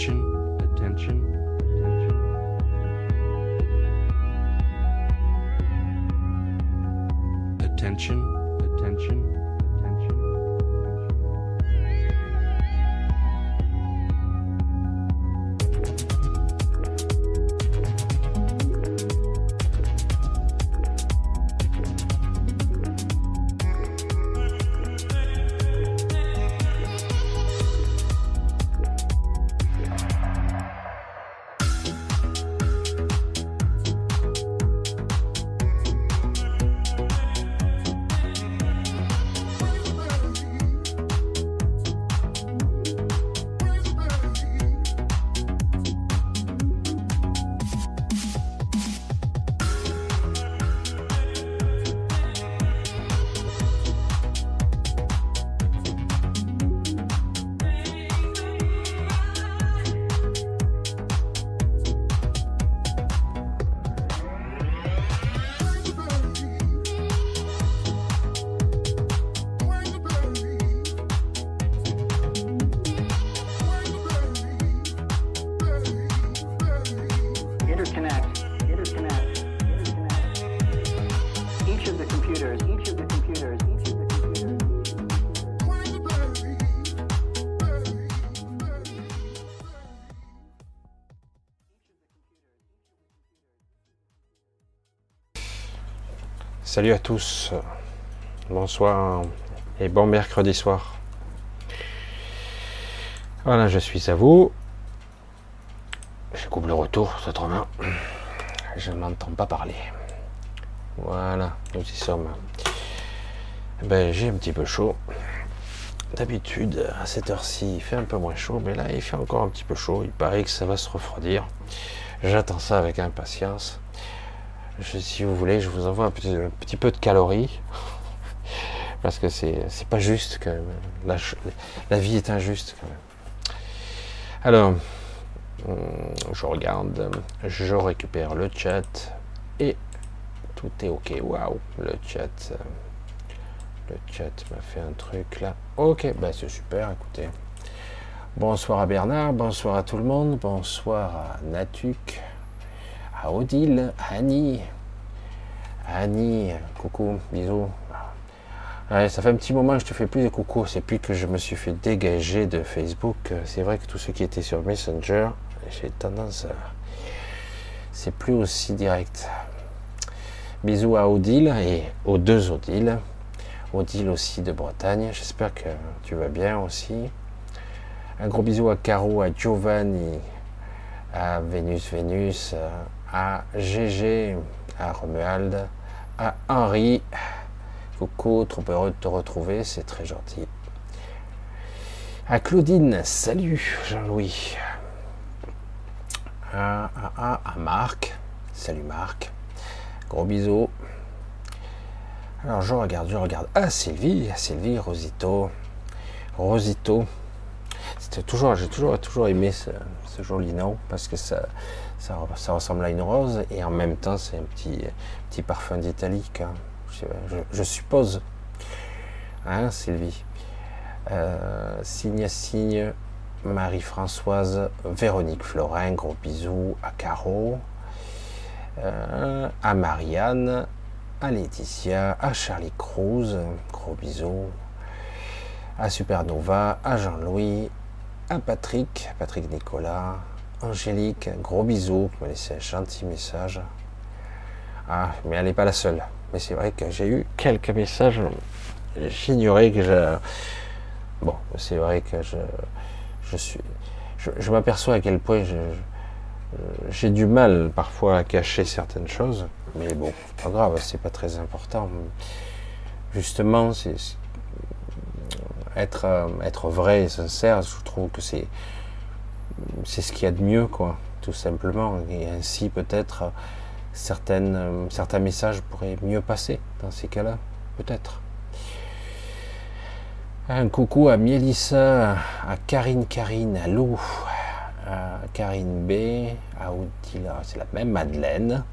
Attention, Salut à tous, bonsoir et bon mercredi soir. Voilà, je suis à vous. Je coupe le retour, autrement, je ne m'entends pas parler. Voilà, nous y sommes. Ben, j'ai un petit peu chaud. D'habitude, à cette heure-ci, il fait un peu moins chaud, mais là, il fait encore un petit peu chaud. Il paraît que ça va se refroidir. J'attends ça avec impatience. Si vous voulez, je vous envoie un petit, peu de calories. Parce que c'est pas juste quand même. La, la vie est injuste quand même. Alors, hum, je regarde, je récupère le chat et tout est ok. Waouh, le chat. Le chat m'a fait un truc là. Ok, bah c'est super, écoutez. Bonsoir à Bernard, bonsoir à tout le monde, bonsoir à Natuk, à Odile, Annie, Annie, coucou, bisous. Ça fait un petit moment que je te fais plus de coucou, c'est plus que je me suis fait dégager de Facebook. C'est vrai que tous ceux qui étaient sur Messenger, j'ai tendance à... C'est plus aussi direct. Bisous à Odile et aux deux Odile. Odile aussi de Bretagne, j'espère que tu vas bien aussi. Un gros bisou à Caro, à Giovanni, à Vénus Vénus, à GG, à Romuald, à Henri. Coucou, trop heureux de te retrouver, c'est très gentil. À Claudine, salut Jean-Louis. À, à, à, à Marc, salut Marc. Gros bisous. Alors je regarde, je regarde. Ah Sylvie, Sylvie, Rosito. Rosito. C'était toujours, j'ai toujours, toujours aimé ce, ce joli nom parce que ça, ça, ressemble à une rose et en même temps c'est un petit, petit parfum d'italique. hein. Je suppose. Hein, Sylvie? Euh, signe à signe, Marie-Françoise, Véronique Florin, gros bisous à Caro, euh, à Marianne, à Laetitia, à Charlie Cruz, gros bisous, à Supernova, à Jean-Louis, à Patrick, Patrick Nicolas, Angélique, gros bisous, qui m'a laissé un gentil message. Ah, mais elle n'est pas la seule. Mais c'est vrai que j'ai eu quelques messages. J'ignorais que je. Bon, c'est vrai que je, je suis. Je, m'aperçois à quel point j'ai du mal parfois à cacher certaines choses. Mais bon, pas grave, c'est pas très important. Justement, c'est c'est- être, euh, être vrai et sincère, je trouve que c'est c'est ce qu'il y a de mieux, quoi, tout simplement. Et ainsi, peut-être, certaines, certains messages pourraient mieux passer dans ces cas-là, peut-être. Un coucou à Mélissa, à Karine Karine, à Karine B, à Odila, c'est la même, Madeleine,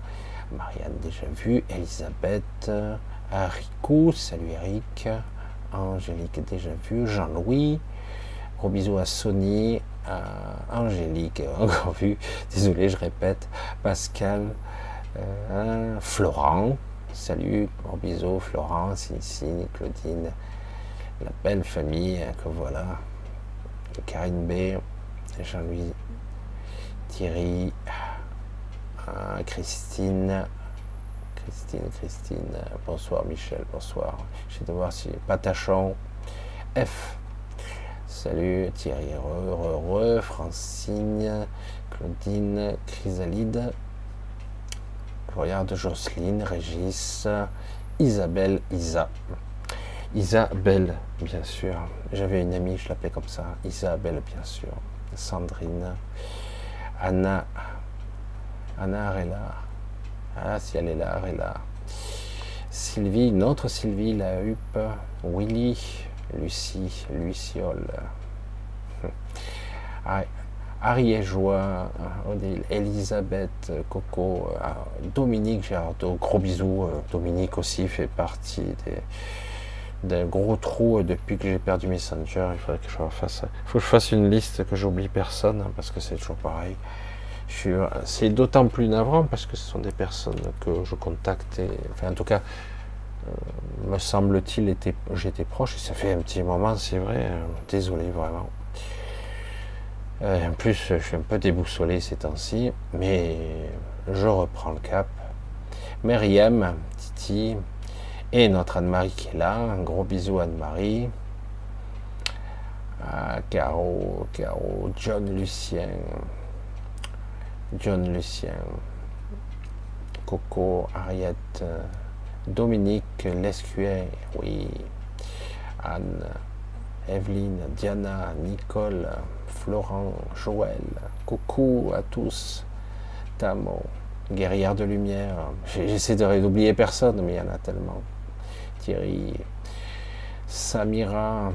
Marianne déjà vue, Elisabeth, à Rico, salut Eric, Angélique déjà vue, Jean-Louis, gros bisous à Sony, euh, Angélique, encore vu, désolé, je répète, Pascal, euh, Florent, salut, gros bisous, Florent, Cincy, Claudine, la belle famille que voilà, Karine B, Jean-Louis, Thierry, euh, Christine, Christine, Christine, bonsoir Michel, bonsoir. Je vais de voir si Patachon, F, salut Thierry, heureux, heureux, Francine, Claudine, Chrysalide, je regarde Jocelyne, Régis, Isabelle, Isa. Isabelle, bien sûr. J'avais une amie, je l'appelais comme ça. Isabelle, bien sûr. Sandrine. Anna. Anna là. Ah, si elle est là, là. Sylvie, notre Sylvie, la Huppe. Willy. Lucie. Luciole. Ah, Ariégeois, Odile, Elisabeth, Coco, euh, Dominique Gérardo, gros bisous. euh, Dominique aussi fait partie des, gros trous depuis que j'ai perdu Messenger. Il faudrait que je refasse. Il faut que je fasse une liste que j'oublie personne hein, parce que c'est toujours pareil. C'est d'autant plus navrant parce que ce sont des personnes que je contacte. Enfin, en tout cas, euh, me semble-t-il, j'étais proche. Et ça fait un petit moment, c'est vrai. euh, Désolé vraiment. Euh, en plus, je suis un peu déboussolé ces temps-ci, mais je reprends le cap. Myriam, Titi, et notre Anne-Marie qui est là. Un gros bisou Anne-Marie. Ah, Caro, Caro, John Lucien. John Lucien. Coco, Ariette, Dominique Lescuet, oui. Anne, Evelyne, Diana, Nicole, Florent, Joël, coucou à tous, Tamo, guerrière de lumière, j'essaie d'oublier personne, mais il y en a tellement. Thierry, Samira,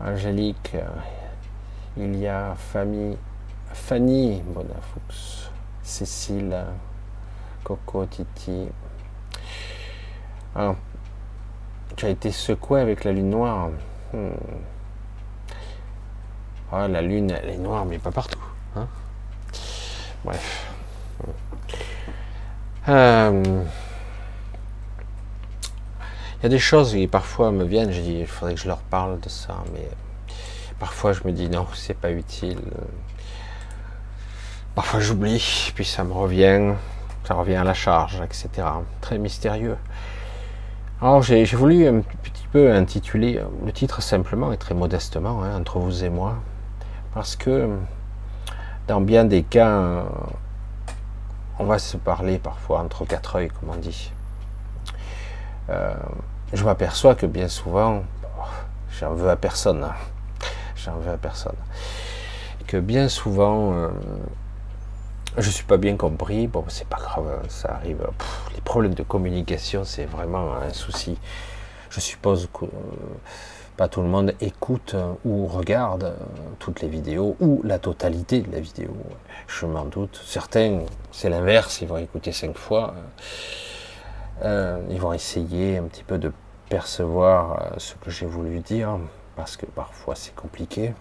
Angélique, il y Fanny Bonafoux, Cécile, Coco, Titi. Ah, tu as été secoué avec la lune noire. Hmm. Ah, la lune, elle est noire, mais pas partout. hein. Bref. Euh, Il y a des choses qui parfois me viennent, je dis, il faudrait que je leur parle de ça, mais parfois je me dis non, c'est pas utile. Parfois j'oublie, puis ça me revient, ça revient à la charge, etc. Très mystérieux. Alors j'ai voulu un petit peu intituler le titre simplement et très modestement, hein, entre vous et moi, parce que dans bien des cas, on va se parler parfois entre quatre œils, comme on dit. Euh, je m'aperçois que bien souvent, j'en veux à personne, hein. j'en veux à personne, que bien souvent, euh, je suis pas bien compris. Bon, c'est pas grave, ça arrive. Les problèmes de communication, c'est vraiment un souci. Je suppose que euh, pas tout le monde écoute euh, ou regarde euh, toutes les vidéos ou la totalité de la vidéo. Je m'en doute. Certains, c'est l'inverse, ils vont écouter cinq fois. Ils vont essayer un petit peu de percevoir ce que j'ai voulu dire, parce que parfois c'est compliqué.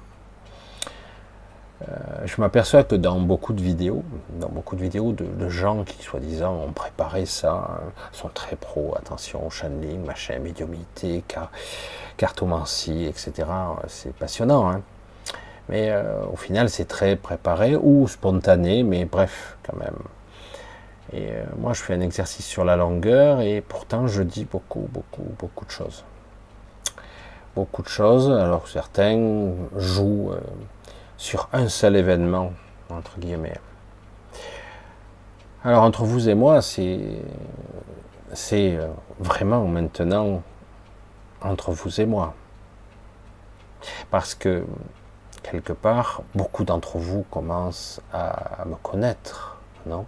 Euh, je m'aperçois que dans beaucoup de vidéos, dans beaucoup de vidéos de, gens qui soi-disant ont préparé ça, euh, sont très pro, attention, channeling, machin, médiumité, car, cartomancie, etc. C'est passionnant, hein. mais euh, au final c'est très préparé ou spontané, mais bref, quand même. Et euh, moi je fais un exercice sur la longueur et pourtant je dis beaucoup, beaucoup, beaucoup de choses. Beaucoup de choses, alors certains jouent sur un seul événement, entre guillemets. Alors entre vous et moi, c'est euh, vraiment maintenant entre vous et moi. Parce que quelque part, beaucoup d'entre vous commencent à me connaître, non?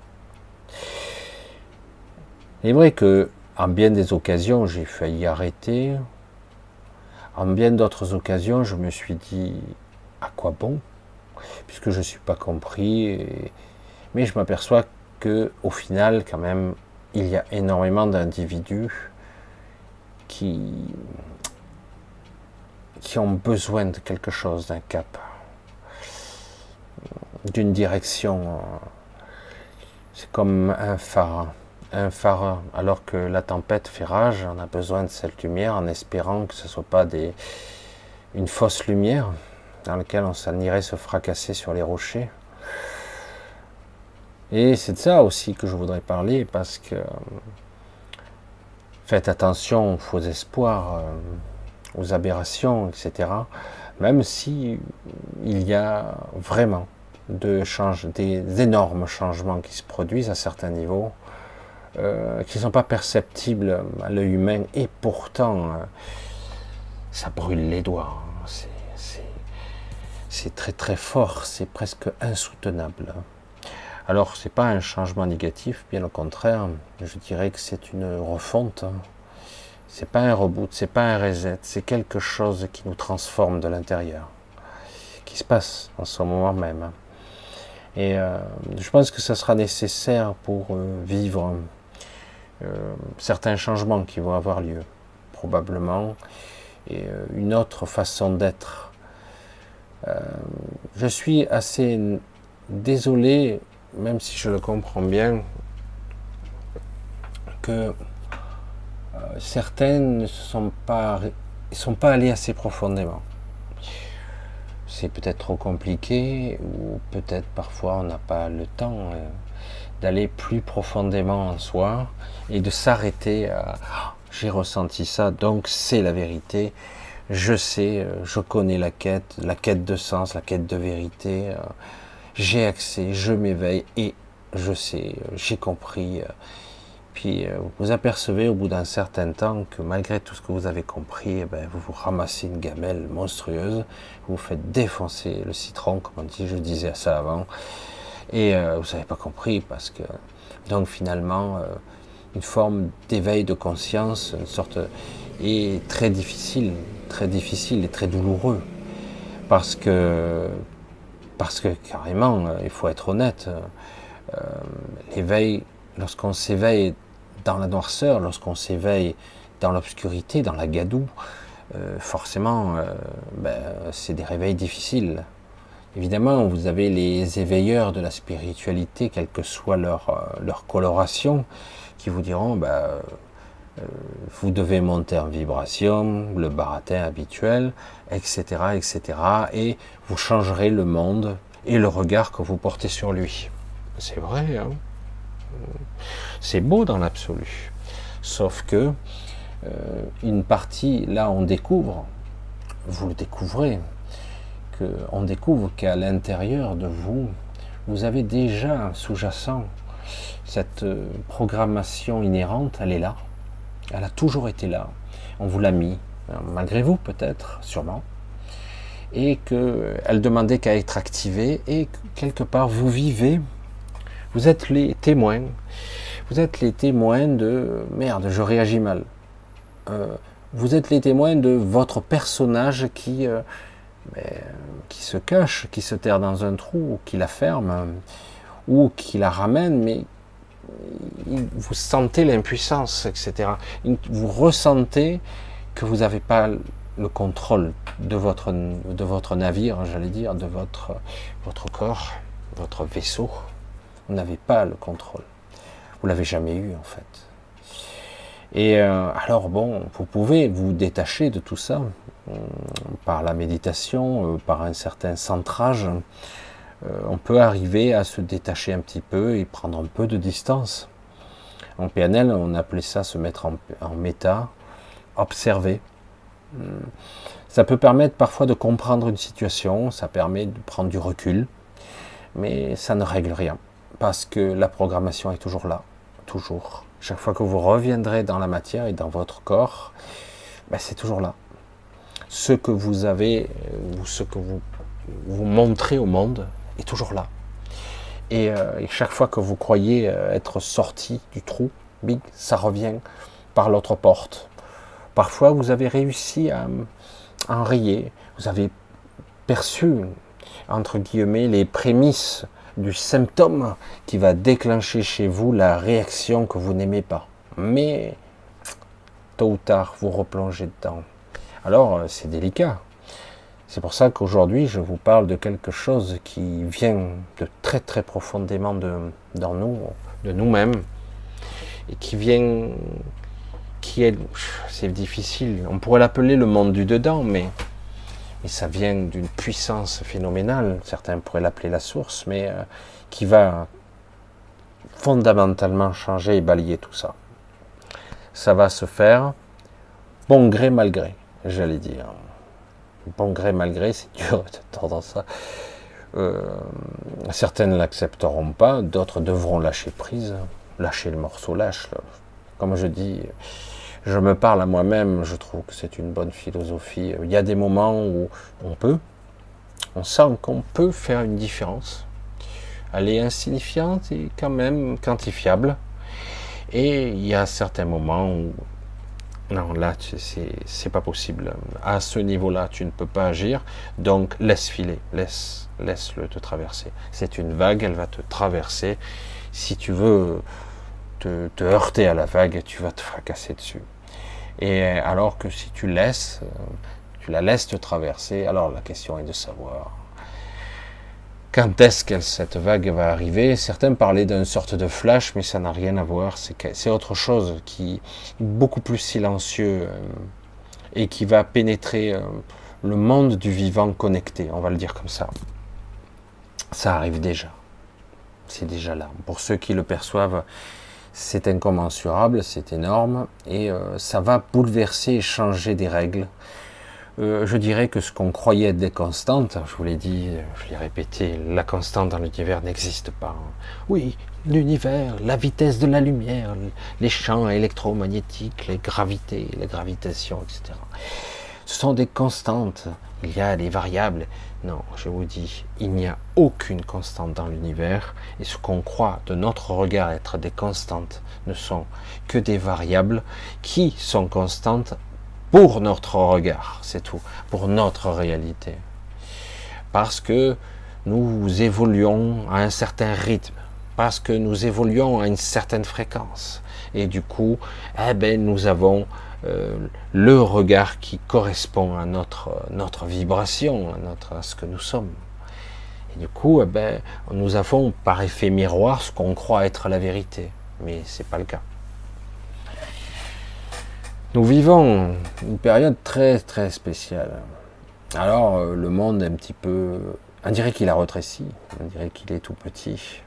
Il est vrai que en bien des occasions, j'ai failli arrêter. En bien d'autres occasions, je me suis dit à quoi bon? Puisque je ne suis pas compris. Mais je m'aperçois que au final, quand même, il y a énormément d'individus qui ont besoin de quelque chose, d'un cap. d'une direction. C'est comme un phare. Un phare, alors que la tempête fait rage, on a besoin de cette lumière en espérant que ce ne soit pas une fausse lumière dans laquelle on s'en irait se fracasser sur les rochers. Et c'est de ça aussi que je voudrais parler parce que euh, faites attention aux faux espoirs, euh, aux aberrations, etc. Même si il y a vraiment des énormes changements qui se produisent à certains niveaux, euh, qui ne sont pas perceptibles à l'œil humain, et pourtant, ça brûle les doigts. C'est- très très fort, c'est presque insoutenable. Alors, c'est pas un changement négatif, bien au contraire, je dirais que c'est une refonte. hein. C'est pas un reboot, c'est pas un reset, c'est quelque chose qui nous transforme de l'intérieur, qui se passe en ce moment même. Et euh, je pense que ça sera nécessaire pour euh, vivre euh, certains changements qui vont avoir lieu, probablement, et une autre façon d'être. Euh, je suis assez désolé, même si je le comprends bien, que euh, certains ne sont pas, sont pas allés assez profondément. C'est peut-être trop compliqué, ou peut-être parfois on n'a pas le temps euh, d'aller plus profondément en soi et de s'arrêter à Ah, j'ai ressenti ça, donc c'est la vérité. Je sais, euh, je connais la quête, la quête de sens, la quête de vérité. euh, J'ai accès, je m'éveille et je sais, euh, j'ai compris. Puis vous apercevez au bout d'un certain temps que malgré tout ce que vous avez compris, eh ben, vous vous ramassez une gamelle monstrueuse, vous vous faites défoncer le citron, comme on dit, je disais ça avant, et vous n'avez pas compris parce que donc finalement une forme d'éveil de conscience, une sorte est très difficile, très difficile et très douloureux parce que parce que carrément, euh, il faut être honnête, euh, l'éveil, lorsqu'on s'éveille dans la noirceur, lorsqu'on s'éveille dans l'obscurité, dans la gadoue, euh, forcément, ben, c'est des réveils difficiles. Évidemment, vous avez les éveilleurs de la spiritualité, quelle que soit leur, coloration, qui vous diront, euh, vous devez monter en vibration, le baratin habituel, etc., etc., et vous changerez le monde et le regard que vous portez sur lui. C'est vrai, hein c'est beau dans l'absolu. Sauf que euh, une partie, là, on découvre, vous le découvrez, que on découvre qu'à l'intérieur de vous, vous avez déjà sous-jacent cette euh, programmation inhérente, elle est là, elle a toujours été là. On vous l'a mis, hein, malgré vous peut-être, sûrement, et qu'elle demandait qu'à être activée, et que quelque part vous vivez, vous êtes les témoins, vous êtes les témoins de merde, je réagis mal. Euh, vous êtes les témoins de votre personnage qui, euh, qui se cache, qui se terre dans un trou, ou qui la ferme, ou qui la ramène, mais vous sentez l'impuissance, etc. Vous ressentez que vous n'avez pas le contrôle de votre, de votre navire, j'allais dire, de votre, votre corps, votre vaisseau. Vous n'avez pas le contrôle. Vous l'avez jamais eu en fait. Et euh, alors bon, vous pouvez vous détacher de tout ça euh, par la méditation, euh, par un certain centrage. Euh, on peut arriver à se détacher un petit peu et prendre un peu de distance. En PNL, on appelait ça se mettre en, en méta, observer. Hum, Ça peut permettre parfois de comprendre une situation, ça permet de prendre du recul, mais ça ne règle rien parce que la programmation est toujours là, toujours. Chaque fois que vous reviendrez dans la matière et dans votre corps, ben, c'est toujours là. Ce que vous avez euh, ou ce que vous, vous montrez au monde est toujours là. Et, euh, et chaque fois que vous croyez euh, être sorti du trou, big, ça revient par l'autre porte. Parfois, vous avez réussi à, à enrayer, vous avez perçu, entre guillemets, les prémices du symptôme qui va déclencher chez vous la réaction que vous n'aimez pas. Mais tôt ou tard, vous replongez dedans. Alors, euh, c'est délicat. C'est pour ça qu'aujourd'hui, je vous parle de quelque chose qui vient de très très profondément de, dans nous, de nous-mêmes, et qui vient, qui est, c'est difficile. On pourrait l'appeler le monde du dedans, mais, mais ça vient d'une puissance phénoménale. Certains pourraient l'appeler la source, mais euh, qui va fondamentalement changer et balayer tout ça. Ça va se faire bon gré mal gré, j'allais dire. Bon gré mal gré, c'est dur de tendance ça. Euh, certaines ne l'accepteront pas, d'autres devront lâcher prise, lâcher le morceau, lâche. Comme je dis, je me parle à moi-même, je trouve que c'est une bonne philosophie. Il y a des moments où on peut, on sent qu'on peut faire une différence. Elle est insignifiante et quand même quantifiable. Et il y a certains moments où non, là, c'est pas possible. À ce niveau-là, tu ne peux pas agir. Donc, laisse filer, laisse, laisse-le te traverser. C'est une vague, elle va te traverser. Si tu veux te, te, heurter à la vague, tu vas te fracasser dessus. Et alors que si tu laisses, tu la laisses te traverser, alors la question est de savoir quand est-ce que cette vague va arriver? Certains parlaient d'une sorte de flash, mais ça n'a rien à voir. C'est autre chose qui est beaucoup plus silencieux euh, et qui va pénétrer euh, le monde du vivant connecté, on va le dire comme ça. Ça arrive déjà. C'est déjà là. Pour ceux qui le perçoivent, c'est incommensurable, c'est énorme, et euh, ça va bouleverser et changer des règles euh, je dirais que ce qu'on croyait être des constantes, je vous l'ai dit, je l'ai répété, la constante dans l'univers n'existe pas. Oui, l'univers, la vitesse de la lumière, les champs électromagnétiques, les gravités, la gravitation, etc. Ce sont des constantes. Il y a des variables. Non, je vous dis, il n'y a aucune constante dans l'univers. Et ce qu'on croit de notre regard être des constantes ne sont que des variables qui sont constantes pour notre regard, c'est tout, pour notre réalité. Parce que nous évoluons à un certain rythme, parce que nous évoluons à une certaine fréquence. Et du coup, eh ben, nous avons euh, le regard qui correspond à notre, vibration, à, à ce que nous sommes. Et du coup, eh ben, nous avons par effet miroir ce qu'on croit être la vérité. Mais ce n'est pas le cas. Nous vivons une période très très spéciale. Alors euh, le monde est un petit peu... On dirait qu'il a rétréci, on dirait qu'il est tout petit.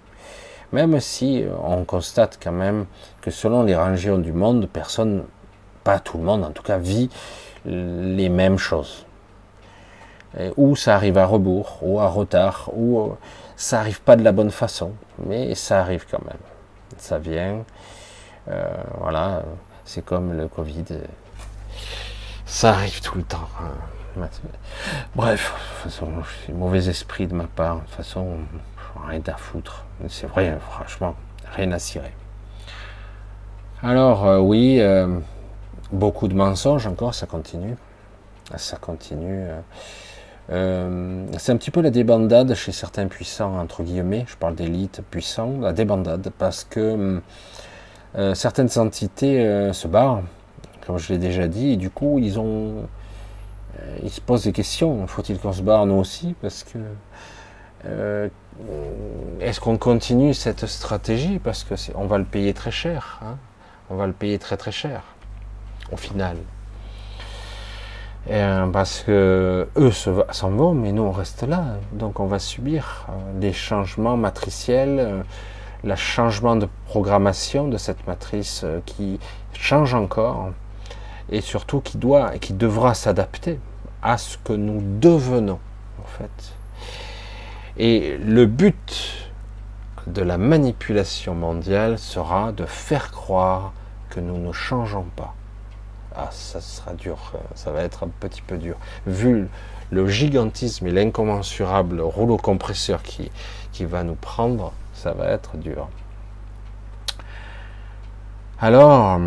Même si euh, on constate quand même que selon les régions du monde, personne, pas tout le monde en tout cas, vit les mêmes choses. ou ça arrive à rebours, ou à retard, ou euh, ça arrive pas de la bonne façon, mais ça arrive quand même. Ça vient, voilà. C'est comme le Covid. Ça arrive tout le temps. Hein. Bref, de toute façon, c'est mauvais esprit de ma part. De toute façon, rien à foutre. C'est vrai, franchement, rien à cirer. Alors, euh, oui, euh, beaucoup de mensonges encore, ça continue. Ça continue. Euh, c'est un petit peu la débandade chez certains puissants, entre guillemets. Je parle d'élite puissants, la débandade, parce que hum, euh, certaines entités euh, se barrent, comme je l'ai déjà dit, et du coup, ils ont, euh, ils se posent des questions. Faut-il qu'on se barre nous aussi Parce que est-ce qu'on continue cette stratégie? Parce que on va le payer très cher. Hein on va le payer très très cher au final. parce que eux s'en vont, mais nous on reste là. Donc on va subir des changements matriciels le changement de programmation de cette matrice euh, qui change encore et surtout qui doit et qui devra s'adapter à ce que nous devenons en fait. Et le but de la manipulation mondiale sera de faire croire que nous ne changeons pas. Ah, ça sera dur, ça va être un petit peu dur. Vu le gigantisme et l'incommensurable rouleau compresseur qui, qui va nous prendre, ça va être dur. Alors,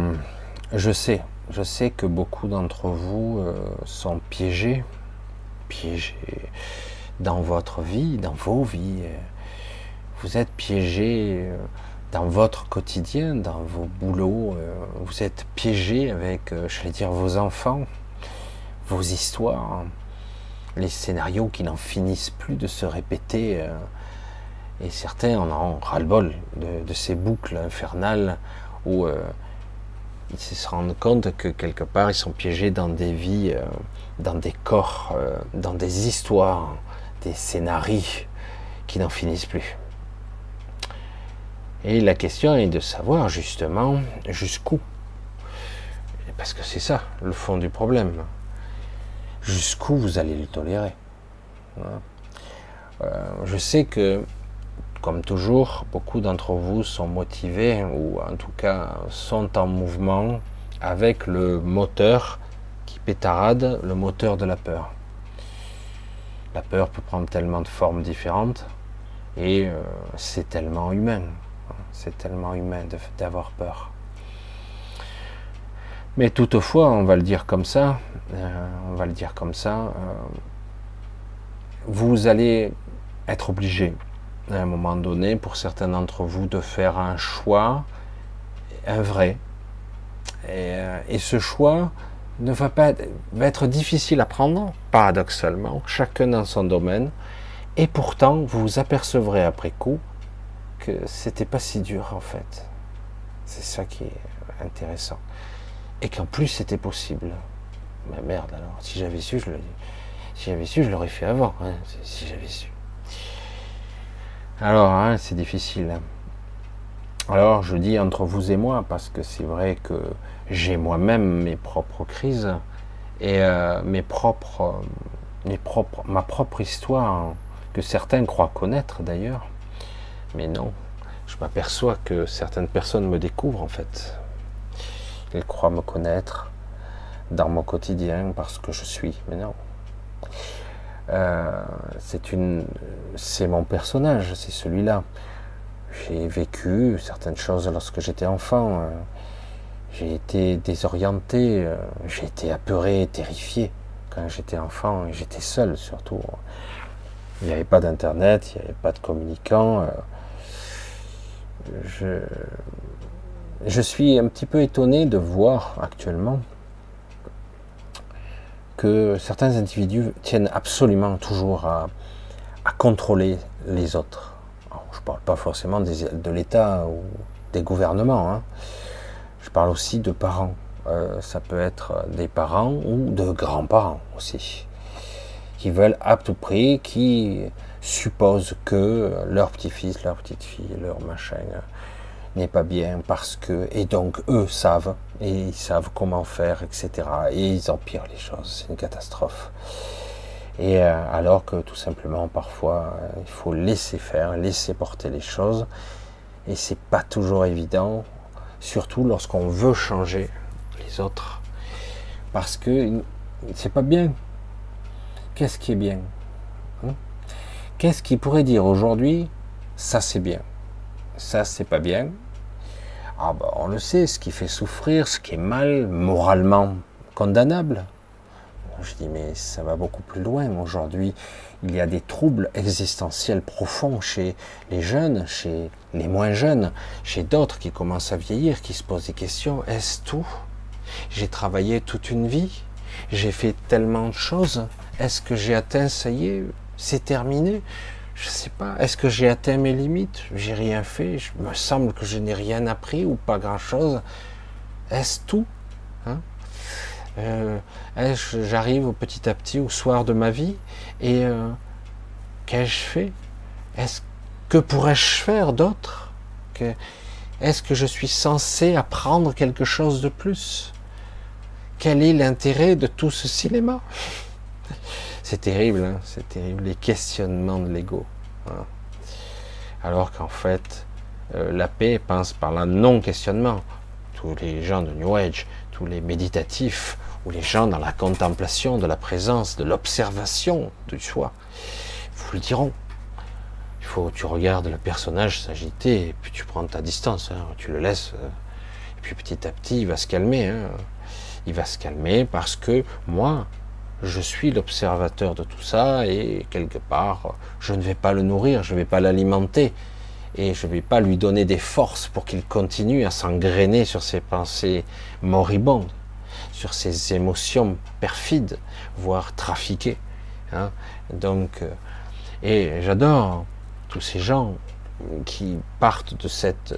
je sais, je sais que beaucoup d'entre vous euh, sont piégés, piégés dans votre vie, dans vos vies. Vous êtes piégés euh, dans votre quotidien, dans vos boulots. Euh, vous êtes piégés avec, je vais dire, vos enfants, vos histoires. les scénarios qui n'en finissent plus de se répéter. Et certains en ont ras-le-bol de, ces boucles infernales où euh, ils se rendent compte que quelque part ils sont piégés dans des vies, euh, dans des corps, euh, dans des histoires, des scénarios qui n'en finissent plus. Et la question est de savoir justement jusqu'où. Parce que c'est ça le fond du problème. Jusqu'où vous allez le tolérer. Je sais que, comme toujours, beaucoup d'entre vous sont motivés, ou en tout cas sont en mouvement avec le moteur qui pétarade, le moteur de la peur. La peur peut prendre tellement de formes différentes, et euh, c'est tellement humain. C'est tellement humain d'avoir peur. Mais toutefois, on va le dire comme ça, euh, on va le dire comme ça, euh, vous allez être obligé à un moment donné, pour certains d'entre vous, de faire un choix, un vrai. Et, euh, ce choix ne va pas être difficile à prendre, paradoxalement, chacun dans son domaine, et pourtant vous vous apercevrez après coup que c'était pas si dur en fait. C'est ça qui est intéressant. Et qu'en plus c'était possible. Mais merde alors, si j'avais su, je le, si j'avais su, je l'aurais fait avant. hein, si j'avais su. Alors, hein, c'est difficile. Alors, je dis entre vous et moi, parce que c'est vrai que j'ai moi-même mes propres crises et euh, mes propres, euh, mes propres, ma propre histoire que certains croient connaître d'ailleurs, mais non. Je m'aperçois que certaines personnes me découvrent en fait. Ils croient me connaître dans mon quotidien parce que je suis, mais non. Euh, c'est mon personnage, c'est celui-là. J'ai vécu certaines choses lorsque j'étais enfant. euh, J'ai été désorienté, euh, j'ai été apeuré, terrifié quand j'étais enfant et j'étais seul surtout. Il n'y avait pas d'internet, il n'y avait pas de communicants. euh, Je, je suis un petit peu étonné de voir actuellement que certains individus tiennent absolument toujours à, contrôler les autres. Je ne parle pas forcément de l'État ou des gouvernements, hein. je parle aussi de parents. Euh, ça peut être des parents ou de grands-parents aussi, qui veulent à tout prix, qui supposent que leur petit-fils, leur petite-fille, leur machin n'est pas bien parce que et donc eux savent et ils savent comment faire etc et ils empirent les choses c'est une catastrophe. Et euh, alors que tout simplement parfois euh, il faut laisser faire laisser porter les choses et c'est pas toujours évident surtout lorsqu'on veut changer les autres. Parce que c'est pas bien. Qu'est-ce qui est bien Hein? Qu'est-ce qui pourrait dire aujourd'hui ça c'est bien ça c'est pas bien. Ah bah, on le sait, ce qui fait souffrir, ce qui est mal, moralement condamnable. Je dis mais ça va beaucoup plus loin. Aujourd'hui, il y a des troubles existentiels profonds chez les jeunes, chez les moins jeunes, chez d'autres qui commencent à vieillir, qui se posent des questions. Est-ce tout? J'ai travaillé toute une vie, j'ai fait tellement de choses. Est-ce que j'ai atteint? Ça y est, c'est terminé je sais pas, est-ce que j'ai atteint mes limites? J'ai rien fait, je me semble que je n'ai rien appris ou pas grand-chose. Est-ce tout? Hein? Euh, J'arrive petit à petit au soir de ma vie? Et euh, qu'ai-je fait? Est-ce que pourrais-je faire d'autre? Est-ce que je suis censé apprendre quelque chose de plus? Quel est l'intérêt de tout ce cinéma? C'est terrible, hein c'est terrible, les questionnements de l'ego. Voilà. Alors qu'en fait, euh, la paix passe par le non-questionnement. Tous les gens de New Age, tous les méditatifs, ou les gens dans la contemplation de la présence, de l'observation du soi, vous le diront. Il faut tu regardes le personnage s'agiter, et puis tu prends ta distance, hein, tu le laisses, euh, et puis petit à petit, il va se calmer. Hein. Il va se calmer parce que moi, je suis l'observateur de tout ça et quelque part, je ne vais pas le nourrir, je ne vais pas l'alimenter et je ne vais pas lui donner des forces pour qu'il continue à s'engrainer sur ses pensées moribondes, sur ses émotions perfides, voire trafiquées. Hein. Donc, euh, et j'adore tous ces gens qui partent de cette,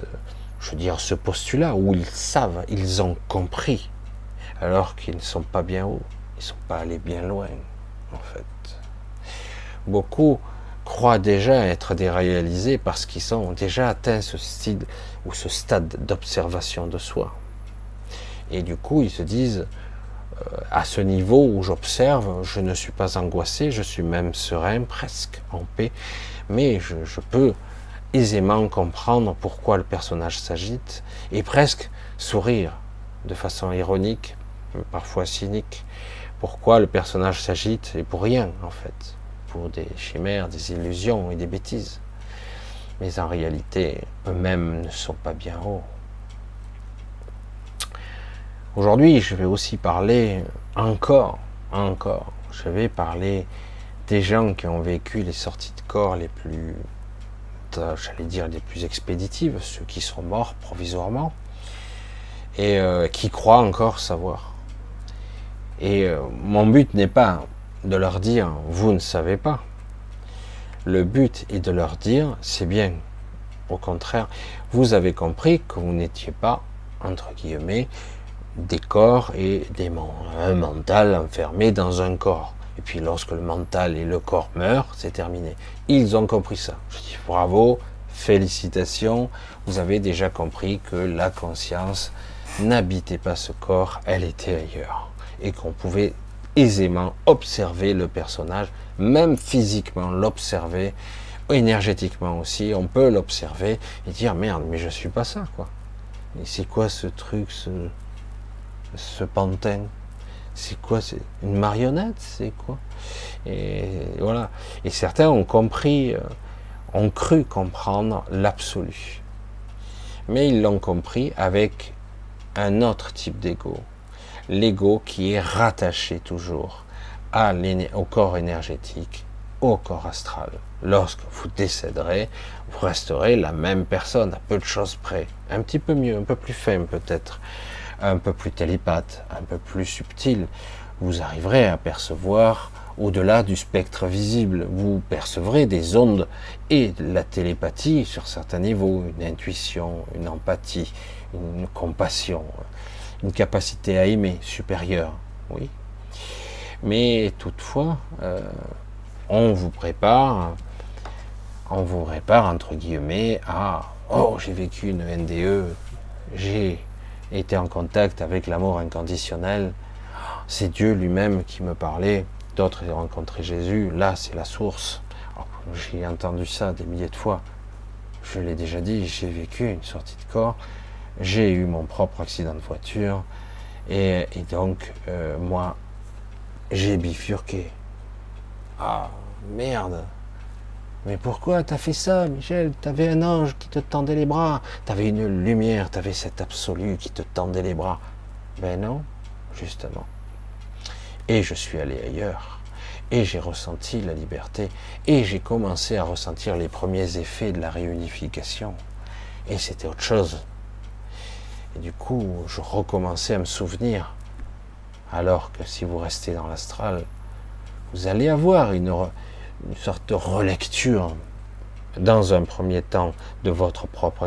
je veux dire, ce postulat où ils savent, ils ont compris, alors qu'ils ne sont pas bien haut, ils ne sont pas allés bien loin, en fait. Beaucoup croient déjà être déréalisés parce qu'ils ont déjà atteint ce style ou ce stade d'observation de soi. Et du coup, ils se disent, euh, à ce niveau où j'observe, je ne suis pas angoissé, je suis même serein, presque en paix, mais je, je peux aisément comprendre pourquoi le personnage s'agite et presque sourire de façon ironique, parfois cynique, pourquoi le personnage s'agite et pour rien en fait, pour des chimères, des illusions et des bêtises. Mais en réalité, eux-mêmes ne sont pas bien hauts. Aujourd'hui, je vais aussi parler encore, encore, je vais parler des gens qui ont vécu les sorties de corps les plus j'allais dire, les plus expéditives, ceux qui sont morts provisoirement, et euh, qui croient encore savoir. Et euh, mon but n'est pas de leur dire, vous ne savez pas. Le but est de leur dire, c'est bien. Au contraire, vous avez compris que vous n'étiez pas, entre guillemets, des corps et des, un mental enfermé dans un corps. Et puis lorsque le mental et le corps meurent, c'est terminé. Ils ont compris ça. Je dis bravo, félicitations, vous avez déjà compris que la conscience n'habitait pas ce corps, elle était ailleurs. Et qu'on pouvait aisément observer le personnage, même physiquement l'observer, énergétiquement aussi, on peut l'observer et dire merde, mais je suis pas ça quoi. Et c'est quoi ce truc, ce, ce pantin? C'est quoi C'est une marionnette? C'est quoi? Et voilà. Et certains ont compris, euh, ont cru comprendre l'absolu. Mais ils l'ont compris avec un autre type d'ego. L'ego qui est rattaché toujours à au corps énergétique, au corps astral. Lorsque vous décéderez, vous resterez la même personne, à peu de choses près. Un petit peu mieux, un peu plus fin peut-être un peu plus télépathe, un peu plus subtil, vous arriverez à percevoir au-delà du spectre visible. Vous percevrez des ondes et la télépathie sur certains niveaux, une intuition, une empathie, une compassion, une capacité à aimer supérieure. Oui. Mais toutefois, euh, on vous prépare, on vous prépare entre guillemets à oh j'ai vécu une NDE, j'ai était en contact avec l'amour inconditionnel. C'est Dieu lui-même qui me parlait. D'autres ont rencontré Jésus. Là, c'est la source. J'ai entendu ça des milliers de fois. Je l'ai déjà dit, j'ai vécu une sortie de corps. J'ai eu mon propre accident de voiture. Et, donc, euh, moi, j'ai bifurqué. Ah, merde. Mais pourquoi t'as fait ça, Michel? T'avais un ange qui te tendait les bras, t'avais une lumière, t'avais cet absolu qui te tendait les bras. Ben non, justement. Et je suis allé ailleurs, et j'ai ressenti la liberté, et j'ai commencé à ressentir les premiers effets de la réunification. Et c'était autre chose. Et du coup, je recommençais à me souvenir. Alors que si vous restez dans l'astral, vous allez avoir une, sorte de relecture dans un premier temps de votre propre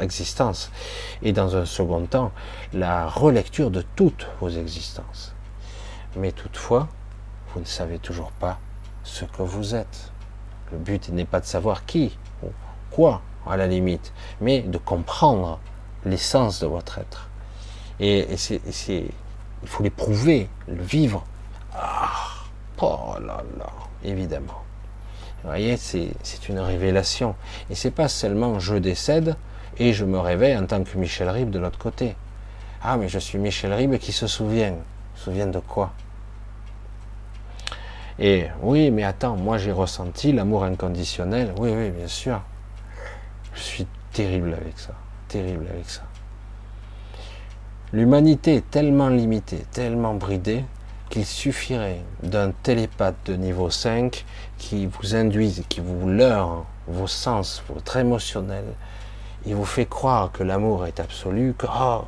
existence et dans un second temps la relecture de toutes vos existences. Mais toutefois, vous ne savez toujours pas ce que vous êtes. Le but n'est pas de savoir qui ou quoi à la limite, mais de comprendre l'essence de votre être. Et, c'est, il faut l'éprouver, le vivre. Ah, oh là là évidemment. Vous voyez, c'est une révélation. Et c'est pas seulement je décède et je me réveille en tant que Michel Ribes de l'autre côté. Ah, mais je suis Michel Ribes qui se souvient. Se souvient de quoi? Et oui, mais attends, moi j'ai ressenti l'amour inconditionnel. Oui, oui, bien sûr. Je suis terrible avec ça. Terrible avec ça. L'humanité est tellement limitée, tellement bridée, qu'il suffirait d'un télépathe de niveau 5 qui vous induise, qui vous leurre vos sens, votre émotionnel, il vous fait croire que l'amour est absolu, que oh,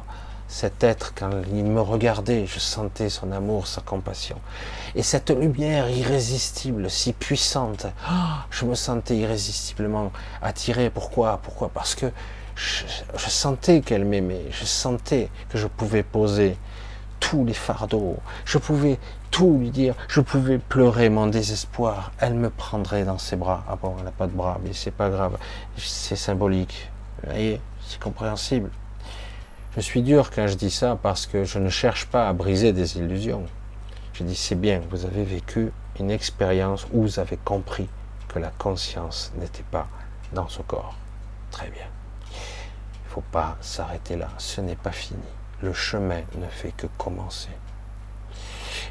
cet être, quand il me regardait, je sentais son amour, sa compassion. Et cette lumière irrésistible, si puissante, ah, je me sentais irrésistiblement attiré. Pourquoi? Pourquoi? Parce que je, sentais qu'elle m'aimait, je sentais que je pouvais poser tous les fardeaux, je pouvais tout lui dire, je pouvais pleurer mon désespoir, elle me prendrait dans ses bras. Ah bon, elle n'a pas de bras, mais c'est pas grave, c'est symbolique. Vous voyez, c'est compréhensible. Je suis dur quand je dis ça parce que je ne cherche pas à briser des illusions. Je dis c'est bien, vous avez vécu une expérience où vous avez compris que la conscience n'était pas dans ce corps. Très bien. Faut pas s'arrêter là, ce n'est pas fini. Le chemin ne fait que commencer.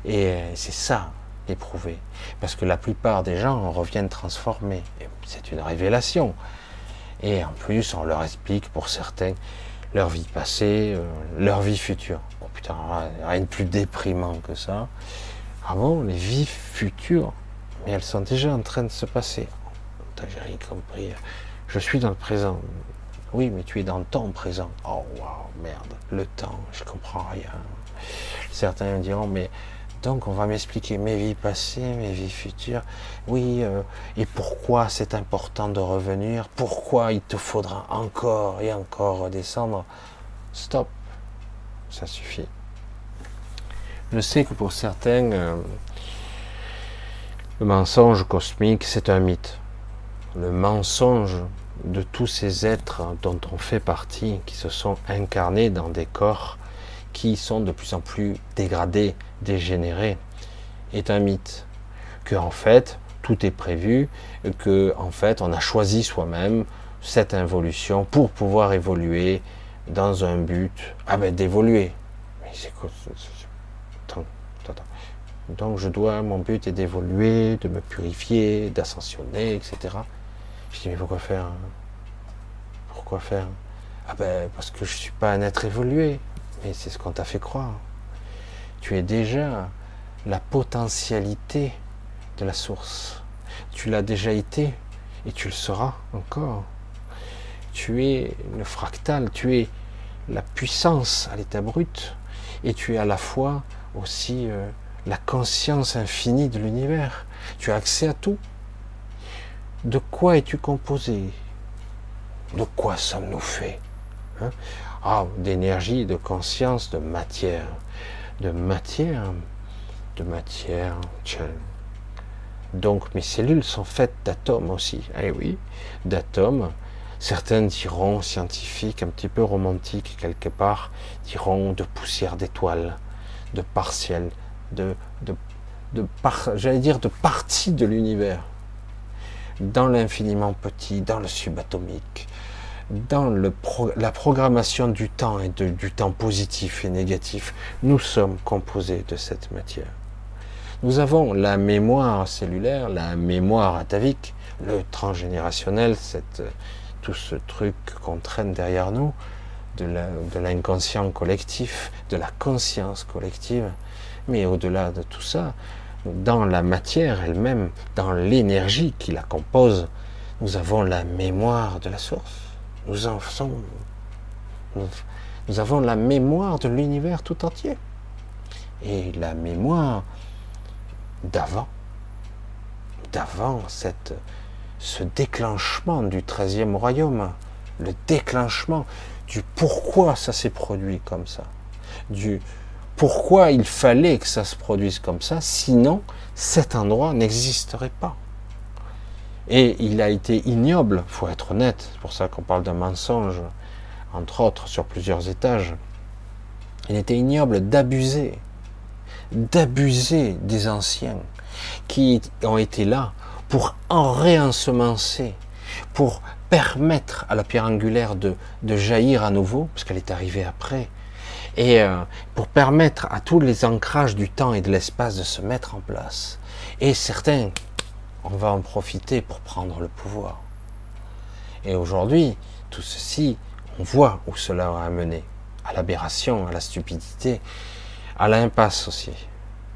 Et c'est ça, éprouver. Parce que la plupart des gens reviennent transformés. C'est une révélation. Et en plus, on leur explique pour certains leur vie passée, euh, leur vie future. Bon putain, rien de plus déprimant que ça. Ah bon, les vies futures, mais elles sont déjà en train de se passer. J'ai rien compris. Je suis dans le présent. Oui, mais tu es dans ton présent. Oh waouh, merde, le temps, je comprends rien. Certains me diront, mais donc on va m'expliquer mes vies passées, mes vies futures. Oui, euh, et pourquoi c'est important de revenir? Pourquoi il te faudra encore et encore redescendre? Stop, ça suffit. Je sais que pour certains, euh, le mensonge cosmique, c'est un mythe. Le mensonge de tous ces êtres dont on fait partie, qui se sont incarnés dans des corps qui sont de plus en plus dégradés, dégénérés, est un mythe. Que en fait, tout est prévu, que en fait, on a choisi soi-même cette involution pour pouvoir évoluer dans un but ah ben, d'évoluer. Mais c'est quoi attends, attends. Donc je dois, mon but est d'évoluer, de me purifier, d'ascensionner, etc. Je dis mais pourquoi faire Pourquoi faire? Ah ben parce que je suis pas un être évolué. Mais c'est ce qu'on t'a fait croire. Tu es déjà la potentialité de la source. Tu l'as déjà été et tu le seras encore. Tu es le fractal, tu es la puissance à l'état brut et tu es à la fois aussi euh, la conscience infinie de l'univers. Tu as accès à tout. De quoi es-tu composé? De quoi sommes-nous faits? Hein? Ah, d'énergie, de conscience, de matière. De matière. De matière. Donc mes cellules sont faites d'atomes aussi. Eh oui, d'atomes. Certains diront, scientifiques, un petit peu romantiques quelque part, diront de poussière d'étoiles, de partiels, de, de, de j'allais dire de parties de l'univers, dans l'infiniment petit, dans le subatomique, dans la programmation du temps et du temps positif et négatif, nous sommes composés de cette matière. Nous avons la mémoire cellulaire, la mémoire atavique, le transgénérationnel, cette, tout ce truc qu'on traîne derrière nous, de l'inconscient collectif, de la conscience collective. Mais au-delà de tout ça, dans la matière elle-même, dans l'énergie qui la compose, nous avons la mémoire de la source. Nous, en sommes, nous, avons la mémoire de l'univers tout entier. Et la mémoire d'avant, d'avant cette, ce déclenchement du 13e royaume, le déclenchement du pourquoi ça s'est produit comme ça, du pourquoi il fallait que ça se produise comme ça, sinon cet endroit n'existerait pas. Et il a été ignoble, faut être honnête, c'est pour ça qu'on parle d'un mensonge, entre autres sur plusieurs étages. Il était ignoble d'abuser, d'abuser des anciens qui ont été là pour en réensemencer, pour permettre à la pierre angulaire de, jaillir à nouveau, parce qu'elle est arrivée après, et euh, pour permettre à tous les ancrages du temps et de l'espace de se mettre en place. Et certains on va en profiter pour prendre le pouvoir. Et aujourd'hui, tout ceci, on voit où cela a amené. À l'aberration, à la stupidité, à l'impasse aussi.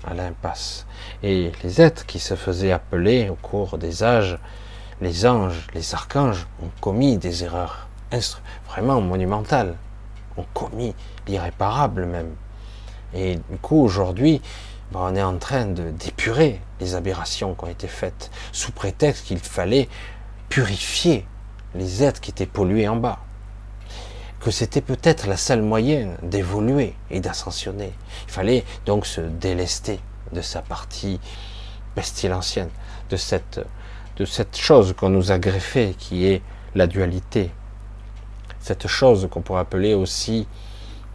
À l'impasse. Et les êtres qui se faisaient appeler au cours des âges, les anges, les archanges, ont commis des erreurs vraiment monumentales. Ont commis l'irréparable même. Et du coup, aujourd'hui, ben, on est en train d'épurer les aberrations qui ont été faites, sous prétexte qu'il fallait purifier les êtres qui étaient pollués en bas. Que c'était peut-être la seule moyen d'évoluer et d'ascensionner. Il fallait donc se délester de sa partie pestilentielle, de cette, de cette chose qu'on nous a greffée, qui est la dualité. Cette chose qu'on pourrait appeler aussi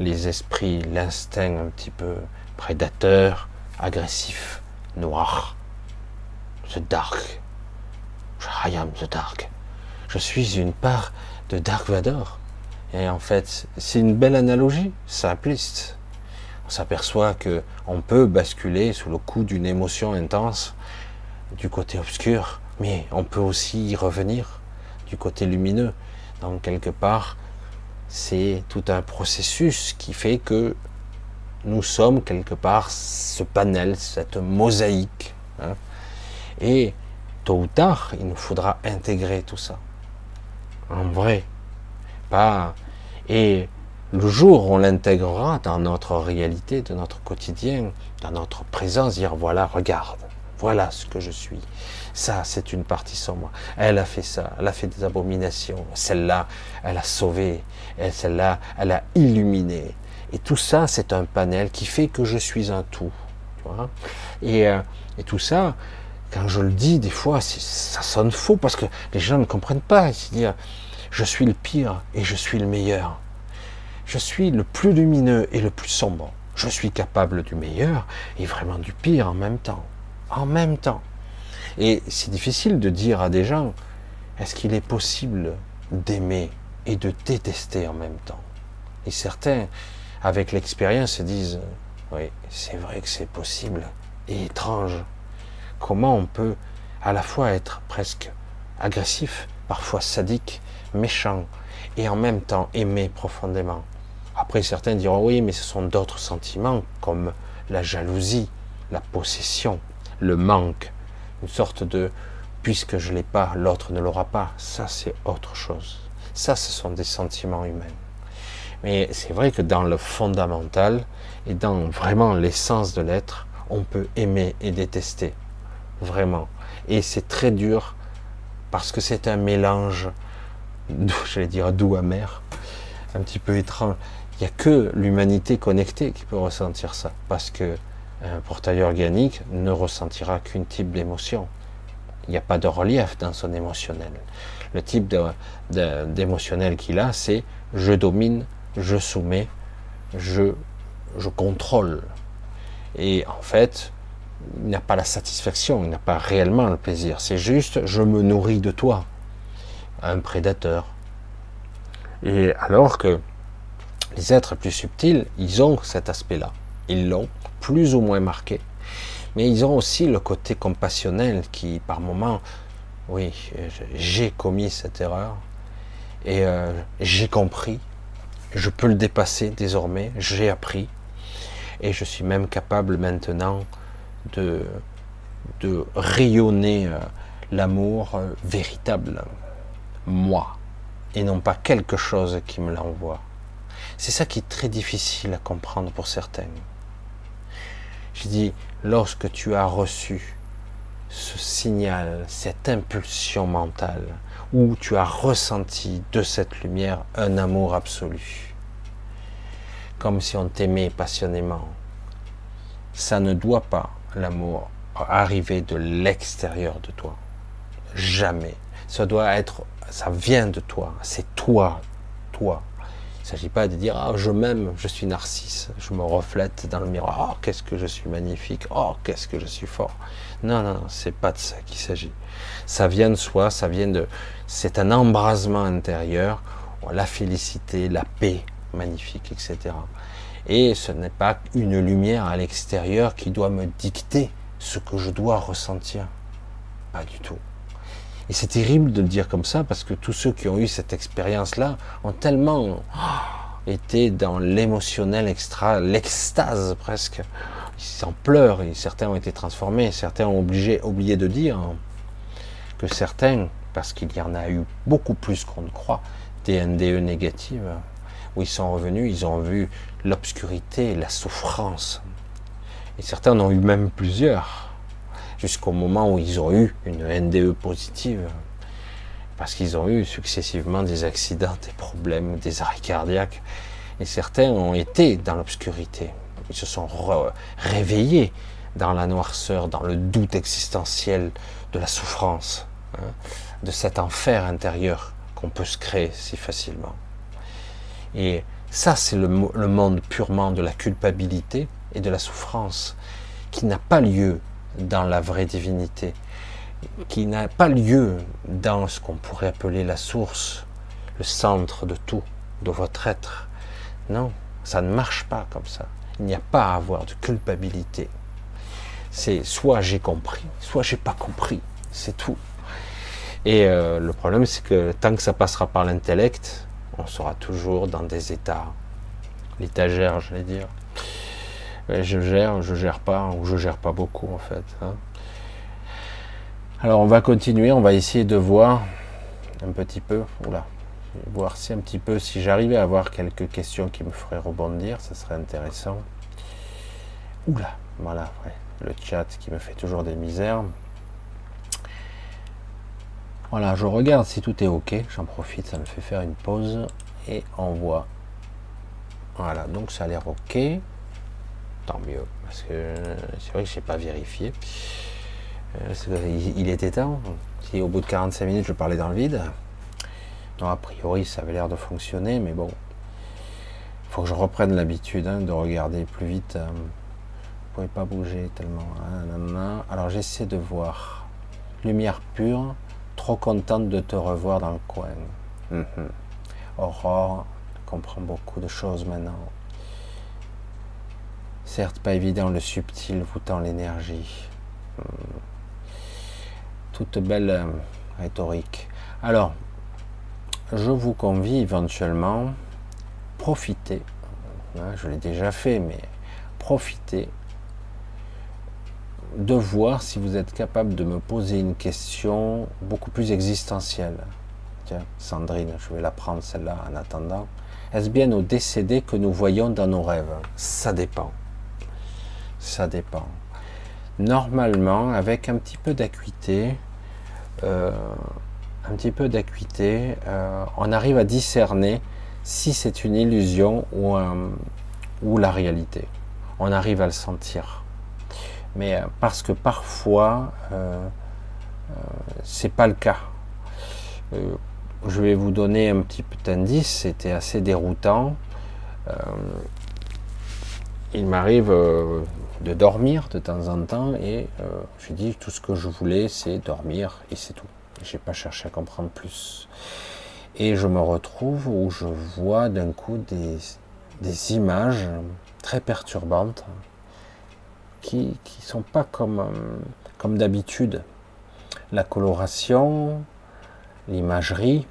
les esprits, l'instinct un petit peu prédateur, agressif, noir, the dark. I am the dark. Je suis une part de Dark Vador. Et en fait, c'est une belle analogie, simpliste. On s'aperçoit que on peut basculer sous le coup d'une émotion intense du côté obscur, mais on peut aussi y revenir du côté lumineux. Donc quelque part, c'est tout un processus qui fait que nous sommes quelque part ce panel, cette mosaïque. Hein. Et tôt ou tard, il nous faudra intégrer tout ça. En vrai. Et le jour où on l'intégrera dans notre réalité, de notre quotidien, dans notre présence, dire voilà, regarde, voilà ce que je suis. Ça, c'est une partie sans moi. Elle a fait ça, elle a fait des abominations. Celle-là, elle a sauvé. Celle-là, elle a illuminé. Et tout ça, c'est un panel qui fait que je suis un tout. et, euh, et, tout ça, quand je le dis, des fois, ça sonne faux parce que les gens ne comprennent pas. C'est-à-dire, je suis le pire et je suis le meilleur. Je suis le plus lumineux et le plus sombre. Je suis capable du meilleur et vraiment du pire en même temps. En même temps. Et c'est difficile de dire à des gens, est-ce qu'il est possible d'aimer et de détester en même temps? Et certains, avec l'expérience, se disent, oui, c'est vrai que c'est possible et étrange. Comment on peut à la fois être presque agressif, parfois sadique, méchant, et en même temps aimer profondément? Après, certains diront oui, mais ce sont d'autres sentiments comme la jalousie, la possession, le manque, une sorte de puisque je l'ai pas, l'autre ne l'aura pas. Ça, c'est autre chose. Ça, ce sont des sentiments humains. Mais c'est vrai que dans le fondamental et dans vraiment l'essence de l'être, on peut aimer et détester. Vraiment. Et c'est très dur parce que c'est un mélange j'allais dire doux amer, un petit peu étrange. Il n'y a que l'humanité connectée qui peut ressentir ça, parce que un portail organique ne ressentira qu'une type d'émotion. Il n'y a pas de relief dans son émotionnel. Le type d'émotionnel qu'il a, c'est je domine, je soumets, je, je contrôle. Et en fait, il n'a pas la satisfaction, il n'a pas réellement le plaisir. C'est juste je me nourris de toi un prédateur. Et alors que les êtres plus subtils, ils ont cet aspect-là. Ils l'ont plus ou moins marqué. Mais ils ont aussi le côté compassionnel qui, par moment, oui, j'ai commis cette erreur et euh, j'ai compris, je peux le dépasser désormais, j'ai appris et je suis même capable maintenant de, de rayonner euh, l'amour euh, véritable moi et non pas quelque chose qui me l'envoie. C'est ça qui est très difficile à comprendre pour certains. Je dis, lorsque tu as reçu ce signal, cette impulsion mentale, où tu as ressenti de cette lumière un amour absolu, comme si on t'aimait passionnément, ça ne doit pas, l'amour, arriver de l'extérieur de toi. Jamais. Ça doit être ça vient de toi, c'est toi, toi. Il ne s'agit pas de dire ah je m'aime, je suis narcisse, je me reflète dans le miroir, oh qu'est-ce que je suis magnifique, oh qu'est-ce que je suis fort. Non non, c'est pas de ça qu'il s'agit. Ça vient de soi, ça vient de, c'est un embrasement intérieur, la félicité, la paix, magnifique, etc. Et ce n'est pas une lumière à l'extérieur qui doit me dicter ce que je dois ressentir. Pas du tout. Et c'est terrible de le dire comme ça parce que tous ceux qui ont eu cette expérience-là ont tellement été dans l'émotionnel extra, l'extase presque. Ils en pleurent et certains ont été transformés. Certains ont obligé, oublié de dire que certains, parce qu'il y en a eu beaucoup plus qu'on ne croit, des NDE négatives, où ils sont revenus, ils ont vu l'obscurité, la souffrance. Et certains en ont eu même plusieurs, jusqu'au moment où ils ont eu une NDE positive, parce qu'ils ont eu successivement des accidents, des problèmes, des arrêts cardiaques. Et certains ont été dans l'obscurité. Ils se sont réveillés dans la noirceur, dans le doute existentiel de la souffrance, hein, de cet enfer intérieur qu'on peut se créer si facilement. Et ça, c'est le, le, monde purement de la culpabilité et de la souffrance, qui n'a pas lieu dans la vraie divinité, qui n'a pas lieu dans ce qu'on pourrait appeler la source, le centre de tout, de votre être. Non, ça ne marche pas comme ça. Il n'y a pas à avoir de culpabilité. C'est soit j'ai compris, soit j'ai pas compris. C'est tout. Et euh, le problème, c'est que tant que ça passera par l'intellect, on sera toujours dans des états, l'étagère, j'allais dire. Je gère, je gère pas, ou je gère pas beaucoup en fait. Hein. Alors on va continuer, on va essayer de voir un petit peu, oula, voir si un petit peu, si j'arrivais à avoir quelques questions qui me feraient rebondir, ça serait intéressant. Oula, voilà, le chat qui me fait toujours des misères. Voilà, je regarde si tout est ok, j'en profite, ça me fait faire une pause et on voit. Voilà, donc ça a l'air ok. Tant mieux, parce que c'est vrai que je n'ai pas vérifié. Euh, il était temps. Si au bout de 45 minutes je parlais dans le vide, non, a priori ça avait l'air de fonctionner, mais bon, faut que je reprenne l'habitude hein, de regarder plus vite. Vous ne pouvez pas bouger tellement. Hein, Alors j'essaie de voir. Lumière pure, trop contente de te revoir dans le coin. Mhm. Aurore comprend beaucoup de choses maintenant. Certes, pas évident, le subtil vous tend l'énergie. Hmm. Toute belle euh, rhétorique. Alors, je vous convie éventuellement, profitez, hein, je l'ai déjà fait, mais profitez de voir si vous êtes capable de me poser une question beaucoup plus existentielle. Tiens, Sandrine, je vais la prendre celle-là en attendant. Est-ce bien nos décédés que nous voyons dans nos rêves? Ça dépend. Ça dépend. Normalement, avec un petit peu d'acuité, euh, un petit peu d'acuité, euh, on arrive à discerner si c'est une illusion ou, la réalité. On arrive à le sentir mais euh, parce que parfois c'est pas le cas. je vais vous donner un petit peu d'indice, c'était assez déroutant. il m'arrive de dormir de temps en temps et je dis tout ce que je voulais c'est dormir et c'est tout. J'ai pas cherché à comprendre plus. Et je me retrouve où je vois d'un coup des images très perturbantes qui ne sont pas comme, euh, comme d'habitude. La coloration, l'imagerie,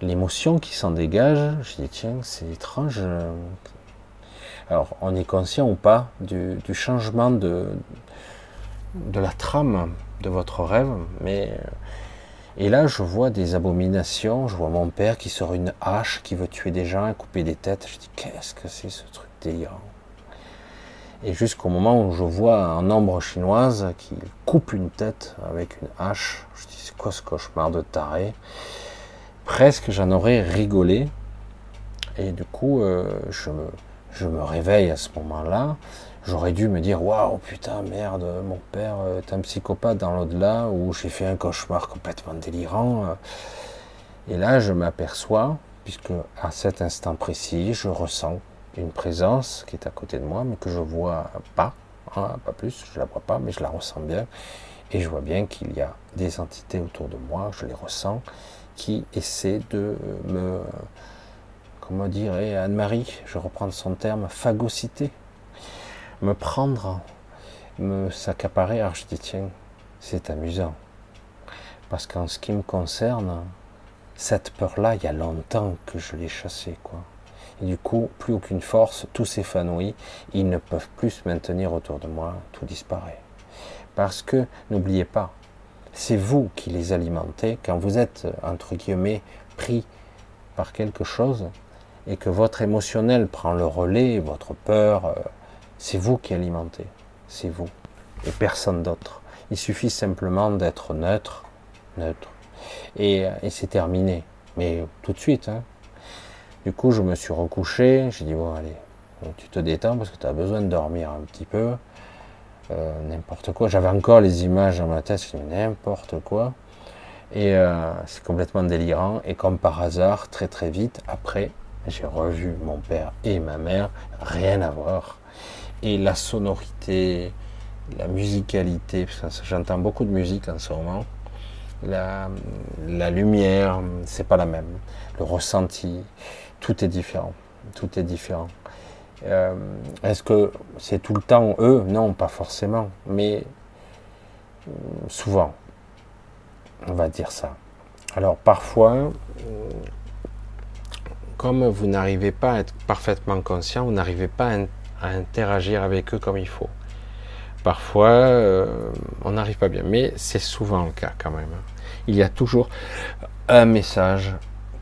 l'émotion qui s'en dégage, je dis tiens, c'est étrange. Alors, on est conscient ou pas du, changement de, la trame de votre rêve, mais et là, je vois des abominations. Je vois mon père qui sort une hache, qui veut tuer des gens et couper des têtes. Je dis, qu'est-ce que c'est ce truc délirant? Et jusqu'au moment où je vois un ombre chinoise qui coupe une tête avec une hache. Je dis, c'est quoi ce cauchemar de taré? Presque j'en aurais rigolé. Et du coup, euh, je, me, je me réveille à ce moment-là. J'aurais dû me dire, waouh, putain, merde, mon père est un psychopathe dans l'au-delà, où j'ai fait un cauchemar complètement délirant. Et là, je m'aperçois, puisque à cet instant précis, je ressens une présence qui est à côté de moi, mais que je vois pas, hein, pas plus, je la vois pas, mais je la ressens bien. Et je vois bien qu'il y a des entités autour de moi, je les ressens, qui essaient de me, comment dirait Anne-Marie, je reprends son terme, phagocyter, me prendre, me s'accaparer. Alors je dis, tiens, c'est amusant. Parce qu'en ce qui me concerne, cette peur-là, il y a longtemps que je l'ai chassée. Et du coup, plus aucune force, tout s'évanouit, ils ne peuvent plus se maintenir autour de moi, tout disparaît. Parce que, n'oubliez pas, c'est vous qui les alimentez quand vous êtes, entre guillemets, pris par quelque chose, et que votre émotionnel prend le relais, votre peur, euh, c'est vous qui alimentez, c'est vous et personne d'autre. Il suffit simplement d'être neutre, neutre, et, et c'est terminé. Mais tout de suite. Hein. Du coup, je me suis recouché, j'ai dit bon allez, tu te détends parce que tu as besoin de dormir un petit peu. Euh, n'importe quoi. J'avais encore les images dans ma tête, je n'importe quoi. Et euh, c'est complètement délirant. Et comme par hasard, très très vite, après, j'ai revu mon père et ma mère, rien à voir. Et la sonorité, la musicalité, j'entends beaucoup de musique en ce moment, la, la lumière, c'est pas la même. Le ressenti, tout est différent. Tout est différent. Euh, est-ce que c'est tout le temps eux? Non, pas forcément, mais euh, souvent, on va dire ça. Alors parfois, euh, comme vous n'arrivez pas à être parfaitement conscient, vous n'arrivez pas à, interagir avec eux comme il faut. Parfois, on n'arrive pas bien, mais c'est souvent le cas quand même. Il y a toujours un message,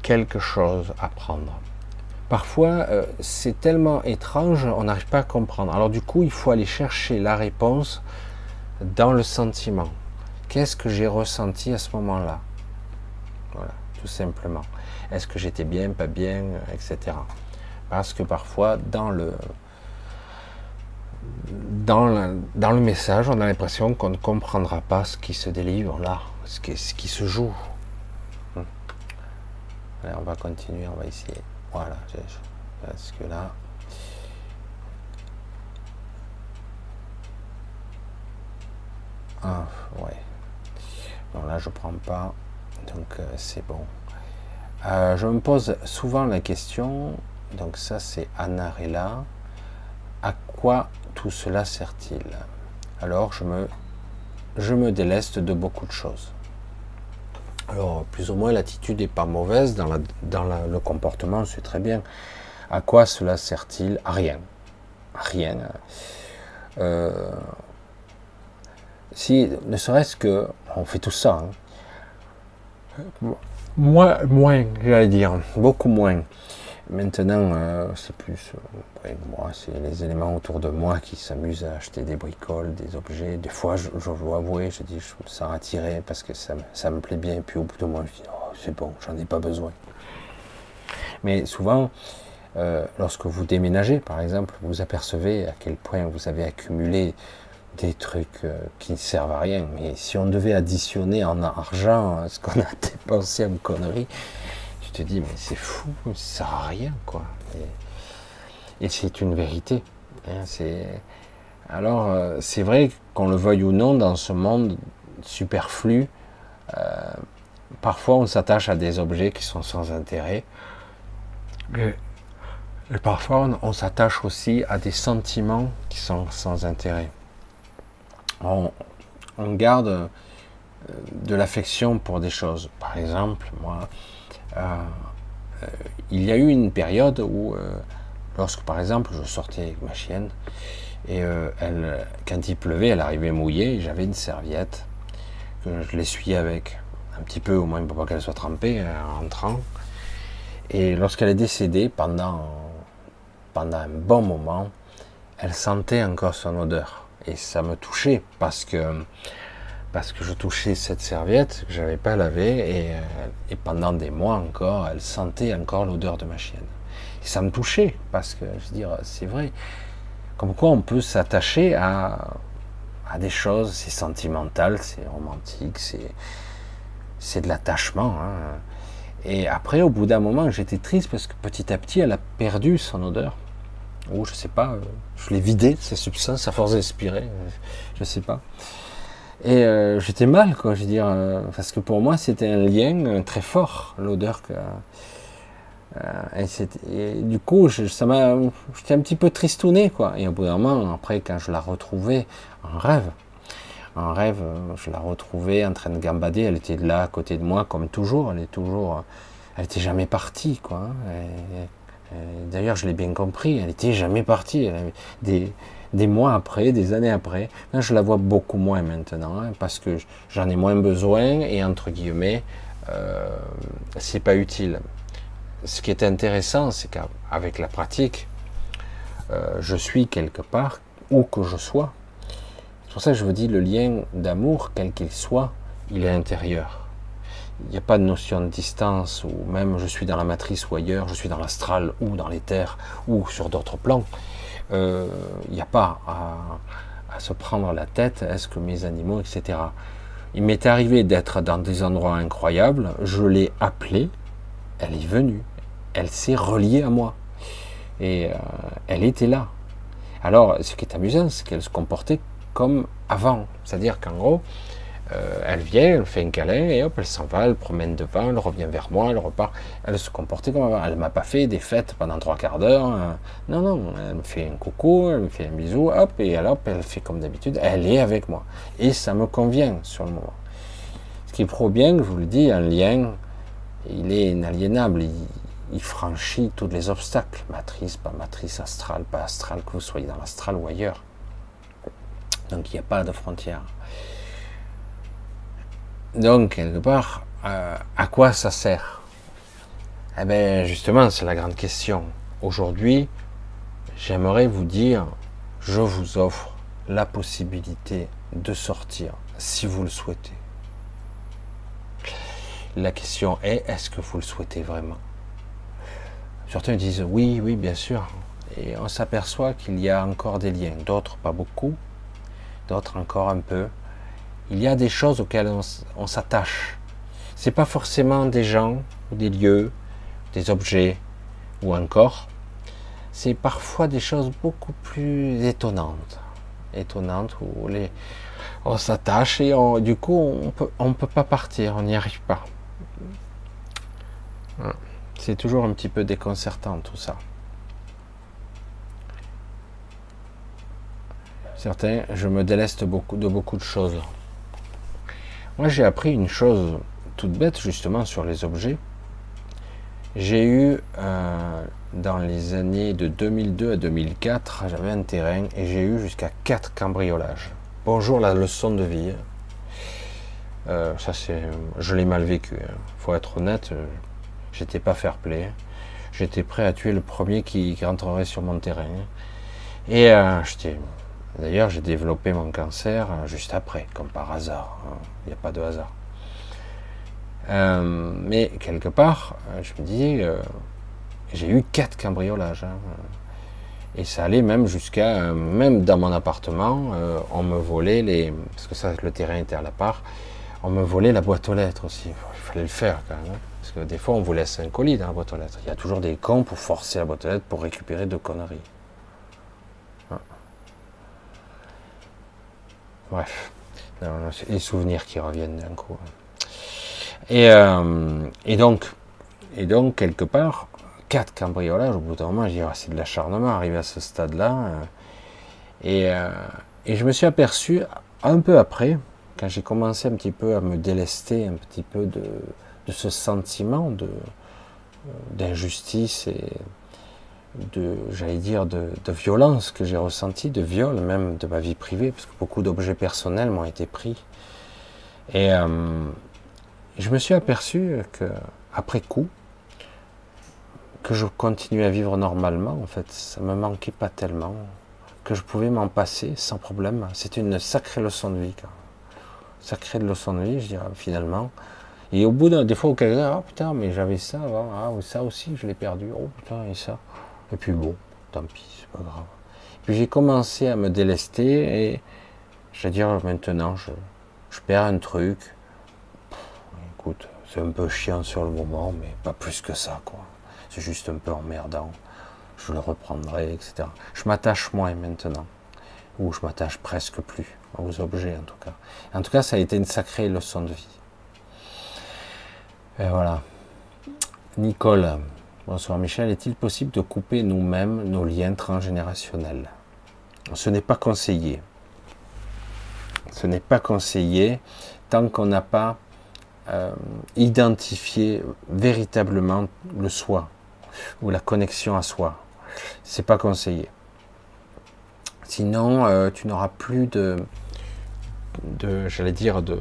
quelque chose à prendre parfois euh, c'est tellement étrange, on n'arrive pas à comprendre. Alors du coup, il faut aller chercher la réponse dans le sentiment. Qu'est-ce que j'ai ressenti à ce moment-là? Voilà, tout simplement. Est-ce que j'étais bien, pas bien, etc. Parce que parfois, dans le, dans, dans le message, on a l'impression qu'on ne comprendra pas ce qui se délivre là, ce qui, ce qui se joue. Hum. Allez, on va continuer, on va essayer. Voilà, parce que là. Ah, ouais. Bon, là, je prends pas. Donc, euh, c'est bon. Euh, je me pose souvent la question. Donc, ça, c'est Anarella. À quoi tout cela sert-il? Alors, je me, je me déleste de beaucoup de choses. Alors, plus ou moins, l'attitude n'est pas mauvaise dans, le comportement, c'est très bien. À quoi cela sert-il? À rien. rien. Euh, si, ne serait-ce que, on fait tout ça. Hein. Moins, j'allais dire, beaucoup moins. Maintenant, euh, c'est plus euh, moi, c'est les éléments autour de moi qui s'amusent à acheter des bricoles, des objets. Des fois, je, dois avouer, je dis, je me sens attiré parce que ça, ça, me plaît bien. Et puis au bout de moi, je dis, oh, c'est bon, j'en ai pas besoin. Mais souvent, euh, lorsque vous déménagez, par exemple, vous apercevez à quel point vous avez accumulé des trucs qui ne servent à rien. Mais si on devait additionner en argent ce qu'on a dépensé en conneries, tu te dis, mais c'est fou, ça sert à rien, quoi. Et, c'est une vérité. Hein. Alors, euh, c'est vrai qu'on le veuille ou non, dans ce monde superflu, euh, parfois on s'attache à des objets qui sont sans intérêt. Et, parfois on, s'attache aussi à des sentiments qui sont sans intérêt. On, garde euh, de l'affection pour des choses. Par exemple, moi, euh, euh, il y a eu une période où, lorsque par exemple je sortais avec ma chienne, et quand il pleuvait, elle arrivait mouillée, j'avais une serviette que je l'essuyais avec, un petit peu au moins pour pas qu'elle soit trempée en rentrant. Et lorsqu'elle est décédée, pendant un bon moment, elle sentait encore son odeur. Et ça me touchait parce que parce que je touchais cette serviette que j'avais pas lavée euh, et, pendant des mois encore, elle sentait encore l'odeur de ma chienne. Et ça me touchait parce que je veux dire, c'est vrai. Comme quoi on peut s'attacher à, à des choses, c'est sentimental, c'est romantique, c'est c'est de l'attachement. Hein. Et après, au bout d'un moment, j'étais triste parce que petit à petit, elle a perdu son odeur. Ou je sais pas, euh, je l'ai vidé, sa substance, à force d'expirer, je sais pas. Et euh, j'étais mal, quoi, je veux dire, euh, parce que pour moi, c'était un lien euh, très fort, l'odeur que. Et, du coup, ça m'a, j'étais un petit peu tristouné, quoi. Et au bout d'un moment, après, quand je la retrouvais en rêve, en rêve, je la retrouvais en train de gambader. Elle était là à côté de moi, comme toujours. Elle est toujours, elle était jamais partie, quoi. D'ailleurs, je l'ai bien compris. Elle était jamais partie. Des, mois après, des années après. Je la vois beaucoup moins maintenant, hein, parce que j'en ai moins besoin et entre guillemets, euh, c'est pas utile. ce qui est intéressant, c'est qu'avec la pratique, euh, je suis quelque part où que je sois. C'est pour ça que je vous dis le lien d'amour, quel qu'il soit, il est intérieur. Il n'y a pas de notion de distance, ou même je suis dans la matrice ou ailleurs, je suis dans l'astral ou dans les terres ou sur d'autres plans. Euh, il n'y a pas à, à, se prendre la tête, est-ce que mes animaux, etc. Il m'est arrivé d'être dans des endroits incroyables, je l'ai appelée, elle est venue, elle s'est reliée à moi. Et euh, elle était là. Alors, ce qui est amusant, c'est qu'elle se comportait comme avant. C'est-à-dire qu'en gros, euh, elle vient, elle fait un câlin et hop, elle s'en va, elle promène devant, elle revient vers moi, elle repart. Elle se comportait comme avant. Elle m'a pas fait des fêtes pendant trois quarts d'heure. Hein. Non, non, elle me fait un coucou, elle me fait un bisou, hop, et alors elle fait comme d'habitude, elle est avec moi. Et ça me convient sur le moment. Ce qui prouve bien, je vous le dis, un lien, il est inaliénable. Il, il franchit tous les obstacles, matrice, pas matrice, astrale, pas astrale, que vous soyez dans l'astral ou ailleurs. Donc il n'y a pas de frontières. Donc, quelque part, euh, à quoi ça sert? Eh bien, justement, c'est la grande question. Aujourd'hui, j'aimerais vous dire, je vous offre la possibilité de sortir si vous le souhaitez. La question est, est-ce que vous le souhaitez vraiment? Certains disent oui, oui, bien sûr. Et on s'aperçoit qu'il y a encore des liens. D'autres, pas beaucoup. D'autres, encore un peu. Il y a des choses auxquelles on, on s'attache. C'est pas forcément des gens, des lieux, des objets, ou encore. C'est parfois des choses beaucoup plus étonnantes. Étonnantes où on s'attache et du coup on peut, on peut pas partir, on n'y arrive pas. C'est toujours un petit peu déconcertant tout ça. Certains, je me déleste de beaucoup de choses. Moi, j'ai appris une chose toute bête justement sur les objets. J'ai eu euh, dans les années de 2002 à 2004, j'avais un terrain et j'ai eu jusqu'à 4 cambriolages. Bonjour la leçon de vie. Euh, ça c'est, je l'ai mal vécu. Hein. Faut être honnête. J'étais pas fair play. J'étais prêt à tuer le premier qui, rentrerait sur mon terrain. Et euh, D'ailleurs, j'ai développé mon cancer euh, juste après, comme par hasard. Hein. Il n'y a pas de hasard. Euh, mais quelque part, euh, je me disais, j'ai eu quatre cambriolages. Hein. et ça allait même jusqu'à, même dans mon appartement, on me volait les, parce que ça, le terrain était à la part, on me volait la boîte aux lettres aussi. Il fallait le faire quand même. Hein. Parce que des fois, on vous laisse un colis dans la boîte aux lettres. Il y a toujours des cons pour forcer la boîte aux lettres pour récupérer de conneries. Bref, les souvenirs qui reviennent d'un coup. Et, euh, et, donc, et donc, quelque part, quatre cambriolages, au bout d'un moment, dis, ah, c'est de l'acharnement, arrivé à ce stade-là. Euh. et, euh, et je me suis aperçu, un peu après, quand j'ai commencé un petit peu à me délester un petit peu de, ce sentiment d'injustice et de, j'allais dire, de, violence que j'ai ressenti, de viol même de ma vie privée, parce que beaucoup d'objets personnels m'ont été pris. Et euh, je me suis aperçu que, après coup, que je continuais à vivre normalement, en fait, ça me manquait pas tellement, que je pouvais m'en passer sans problème. C'était une sacrée leçon de vie, sacrée leçon de vie, je dirais, finalement. Et au bout d'un, des fois, quelqu'un, ah putain, mais j'avais ça avant, ah, ça aussi, je l'ai perdu, oh putain, et ça. Et puis bon, tant pis, c'est pas grave. Puis j'ai commencé à me délester et je vais dire maintenant, je, je perds un truc. écoute, c'est un peu chiant sur le moment, mais pas plus que ça, quoi. C'est juste un peu emmerdant. Je le reprendrai, etc. Je m'attache moins maintenant. Ou je m'attache presque plus aux objets, en tout cas. En tout cas, ça a été une sacrée leçon de vie. Et voilà. Nicole, bonsoir Michel, est-il possible de couper nous-mêmes nos liens transgénérationnels? Ce n'est pas conseillé. Ce n'est pas conseillé tant qu'on n'a pas euh, identifié véritablement le soi ou la connexion à soi. C'est pas conseillé. Sinon, euh, tu n'auras plus de, j'allais dire, de,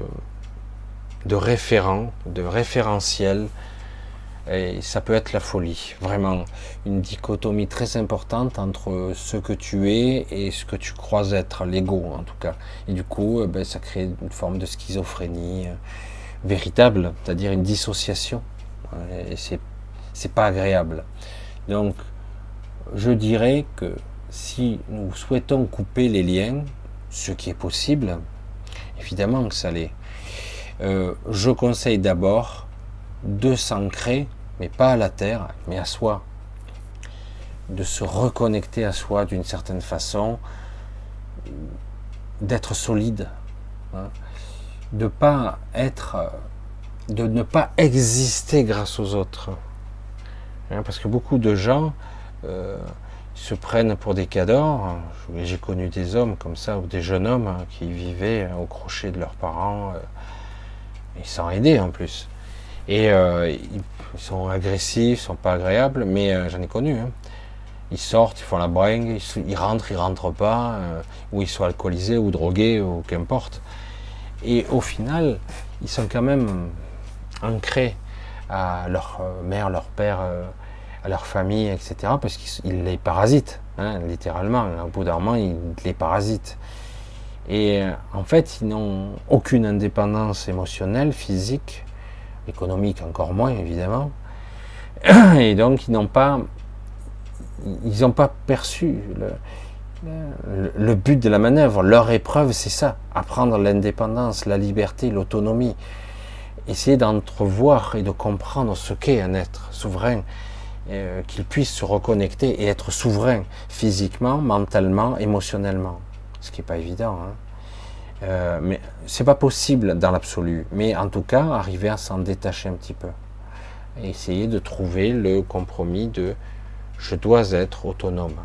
de référents, de référentiels Et ça peut être la folie, vraiment une dichotomie très importante entre ce que tu es et ce que tu crois être, l'ego en tout cas. Et du coup, euh, ben, ça crée une forme de schizophrénie euh, véritable, c'est-à-dire une dissociation. Et c'est, c'est pas agréable. Donc, je dirais que si nous souhaitons couper les liens, ce qui est possible, évidemment que ça l'est, euh, je conseille d'abord de s'ancrer mais pas à la terre, mais à soi. De se reconnecter à soi d'une certaine façon, d'être solide, hein. de pas être, de ne pas exister grâce aux autres. Hein, parce que beaucoup de gens euh, se prennent pour des cadors. J'ai connu des hommes comme ça, ou des jeunes hommes hein, qui vivaient au crochet de leurs parents, euh, et sans aider en plus. Et euh, ils, sont agressifs, ils sont pas agréables, mais euh, j'en ai connu. Hein. Ils sortent, ils font la bringue, ils, rentrent, ils rentrent pas, euh, ou ils sont alcoolisés ou drogués ou qu'importe. Et au final, ils sont quand même ancrés à leur mère, leur père, à leur famille, etc. Parce qu'ils les parasitent, hein, littéralement. Au bout d'un moment, ils les parasitent. Et en fait, ils n'ont aucune indépendance émotionnelle, physique, économique encore moins évidemment. Et donc ils n'ont pas, ils n'ont perçu le, le, but de la manœuvre. Leur épreuve, c'est ça apprendre l'indépendance, la liberté, l'autonomie. Essayer d'entrevoir et de comprendre ce qu'est un être souverain, euh, qu'il puisse se reconnecter et être souverain physiquement, mentalement, émotionnellement. Ce qui n'est pas évident. Hein. Euh, mais c'est pas possible dans l'absolu. Mais en tout cas, arriver à s'en détacher un petit peu. Essayer de trouver le compromis de je dois être autonome.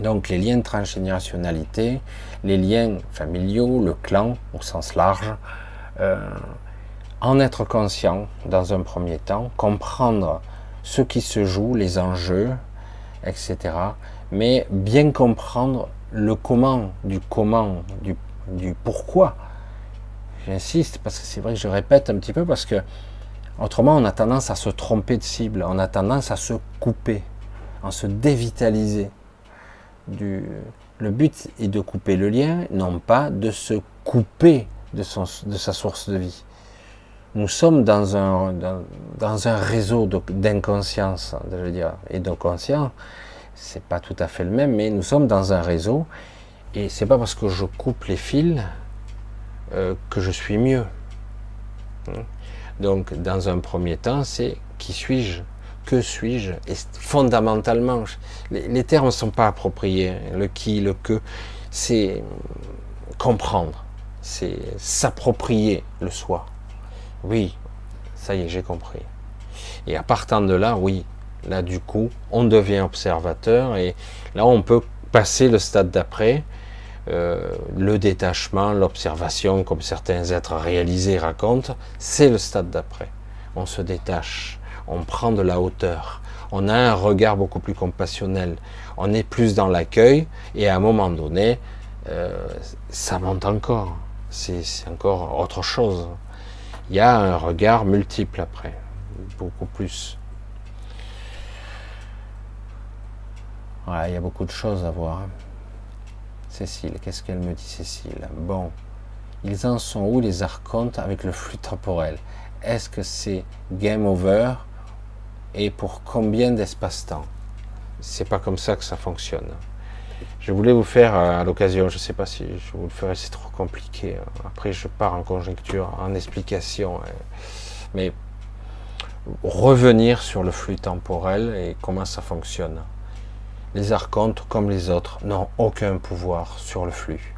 Donc les liens de transgénérationnalité, les liens familiaux, le clan au sens large, euh, en être conscient dans un premier temps, comprendre ce qui se joue, les enjeux, etc. Mais bien comprendre le comment, du comment, du, du pourquoi. J'insiste parce que c'est vrai que je répète un petit peu parce que autrement on a tendance à se tromper de cible, on a tendance à se couper, à se dévitaliser. Du... Le but est de couper le lien, non pas de se couper de, son, de sa source de vie. Nous sommes dans un, dans, dans un réseau d'inconscience, je veux dire, et de conscience c'est pas tout à fait le même, mais nous sommes dans un réseau et c'est pas parce que je coupe les fils euh, que je suis mieux. Hein? Donc, dans un premier temps, c'est qui suis-je Que suis-je Et fondamentalement, les, les termes ne sont pas appropriés. Le qui, le que, c'est comprendre, c'est s'approprier le soi. Oui, ça y est, j'ai compris. Et à partant de là, oui, Là, du coup, on devient observateur et là, on peut passer le stade d'après, euh, le détachement, l'observation, comme certains êtres réalisés racontent, c'est le stade d'après. On se détache, on prend de la hauteur, on a un regard beaucoup plus compassionnel, on est plus dans l'accueil et à un moment donné, euh, ça monte encore. C'est encore autre chose. Il y a un regard multiple après, beaucoup plus. Il y a beaucoup de choses à voir. Hein. Cécile, qu'est-ce qu'elle me dit, Cécile? Bon, ils en sont où les archontes avec le flux temporel? Est-ce que c'est game over? Et pour combien d'espace-temps? C'est pas comme ça que ça fonctionne. Je voulais vous faire euh, à l'occasion, je sais pas si je vous le ferai, c'est trop compliqué. Après, je pars en conjecture, en explication. Hein. Mais revenir sur le flux temporel et comment ça fonctionne. Les archontes, comme les autres, n'ont aucun pouvoir sur le flux.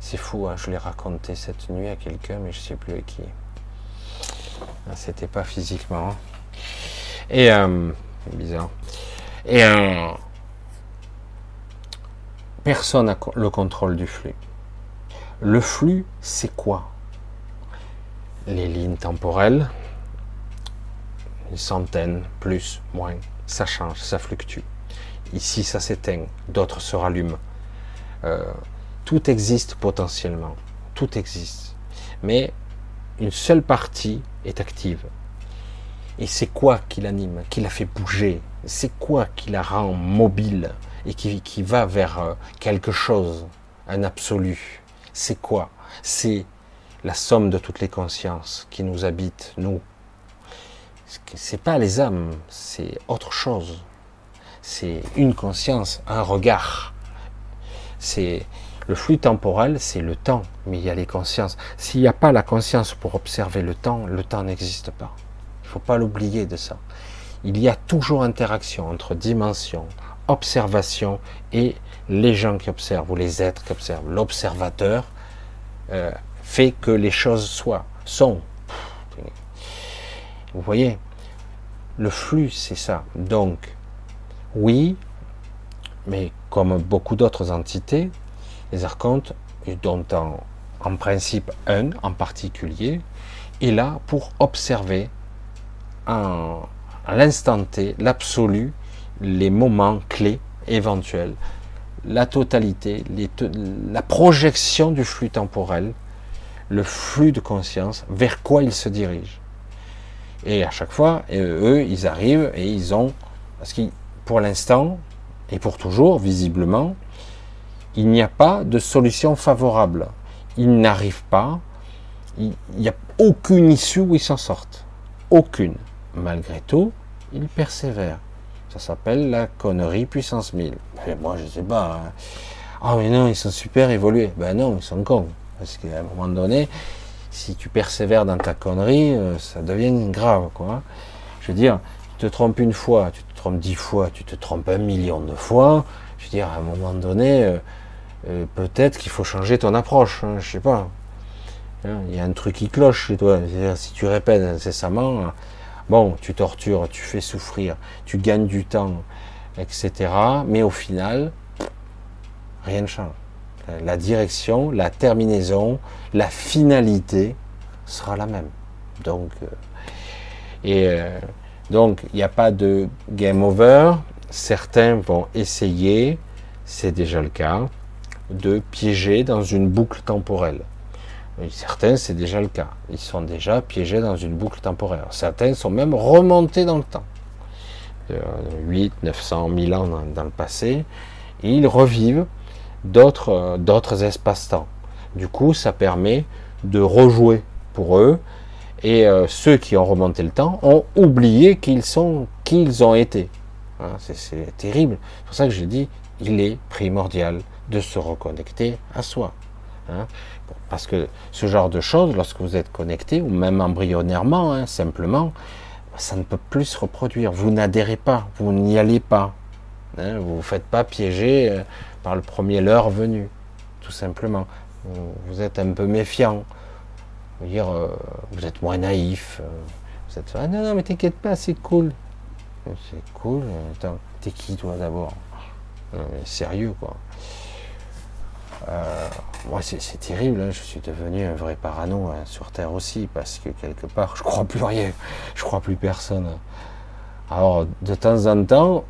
C'est fou, hein, je l'ai raconté cette nuit à quelqu'un, mais je ne sais plus à qui. Ah, c'était pas physiquement. Et euh, bizarre. Et euh, personne n'a le contrôle du flux. Le flux, c'est quoi? Les lignes temporelles, une centaine, plus, moins, ça change, ça fluctue. Ici, ça s'éteint, d'autres se rallument. Euh, tout existe Et c'est quoi qui l'anime, qui l'a fait bouger? C'est quoi qui la rend mobile et qui, va vers euh, quelque chose, un absolu? C'est quoi? C'est la somme de toutes les consciences qui nous habitent, nous. C'est pas les âmes, c'est autre chose. C'est une conscience, un regard. C'est le flux temporel, c'est le temps, mais il y a les consciences. S'il n'y a pas la conscience pour observer le temps, le temps n'existe pas. Il ne faut pas l'oublier de ça. Il y a toujours interaction entre dimension, observation et les gens qui observent ou les êtres qui observent. L'observateur euh, fait que les choses soient, sont. Vous voyez, le flux, c'est ça. Donc, oui, mais comme beaucoup d'autres entités, les archontes, dont en, principe un en particulier, est là pour observer à l'instant T l'absolu, les moments clés éventuels, la totalité, la projection du flux temporel, le flux de conscience, vers quoi ils se dirigent. Et à chaque fois, eux, ils arrivent et ils ont, parce que pour l'instant, et pour toujours, visiblement, il n'y a pas de solution favorable. Ils n'arrivent pas, il n'y a aucune issue où ils s'en sortent. Aucune. Malgré tout, ils persévèrent. Ça s'appelle la connerie puissance 1000. Mais moi, je sais pas. Hein. Ah, mais non, ils sont super évolués. Ben non, ils sont cons. Parce qu'à un moment donné, si tu persévères dans ta connerie, euh, ça devient grave, quoi. Je veux dire, tu te trompes une fois, tu dix fois, tu te trompes un million de fois. Je veux dire, à un moment donné, euh, euh, peut-être qu'il faut changer ton approche. Hein, je sais pas. Hein, il y a un truc qui cloche chez toi. Si tu répètes incessamment, bon, tu tortures, tu fais souffrir, tu gagnes du temps, etc. Mais au final, rien ne change. La direction, la terminaison, la finalité sera la même. Donc, euh, et donc, il n'y a pas de game over. Certains vont essayer, c'est déjà le cas, de piéger dans une boucle temporelle. certains, c'est déjà le cas. Ils sont déjà piégés dans une boucle temporelle. Certains sont même remontés dans le temps. 8, 900, 1000 ans dans, le passé. Ils revivent euh, d'autres espaces-temps. Du coup, ça permet de rejouer pour eux. Et euh, ceux qui ont remonté le temps ont oublié qu'ils sont, qu'ils ont été. Hein, c'est, terrible. C'est pour ça que je dis, il est primordial de se reconnecter à soi. Hein. Parce que ce genre de choses, lorsque vous êtes connecté, ou même embryonnairement, hein, simplement, ça ne peut plus se reproduire. Vous n'adhérez pas, vous n'y allez pas. Vous ne vous faites pas piéger euh, par le premier leurre venu, tout simplement. Vous êtes un peu méfiant. Vous, dire, euh, vous êtes moins naïf. Euh, vous êtes ah non, non, mais t'inquiète pas, c'est cool. C'est cool. Attends, t'es qui toi d'abord? Sérieux quoi. Euh, moi, c'est terrible. Hein. Je suis devenu un vrai parano hein, sur Terre aussi, parce que quelque part, je crois plus rien. Je crois plus personne. Alors, de temps en temps,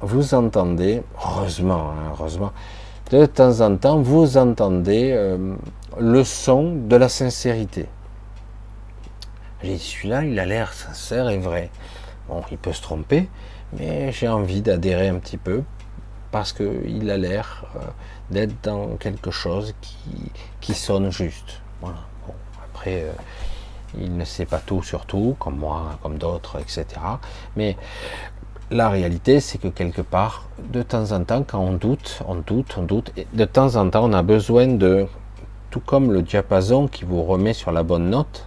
vous entendez, heureusement, hein, heureusement, de temps en temps, vous entendez euh, le son de la sincérité. J'ai dit, celui-là, il a l'air sincère et vrai. Bon, il peut se tromper, mais j'ai envie d'adhérer un petit peu parce qu'il a l'air euh, d'être dans quelque chose qui, sonne juste. Bon, après, euh, il ne sait pas tout sur tout, comme moi, comme d'autres, etc. Mais la réalité, c'est que quelque part, de temps en temps, quand on doute, on doute, on doute, et de temps en temps, on a besoin de, tout comme le diapason qui vous remet sur la bonne note,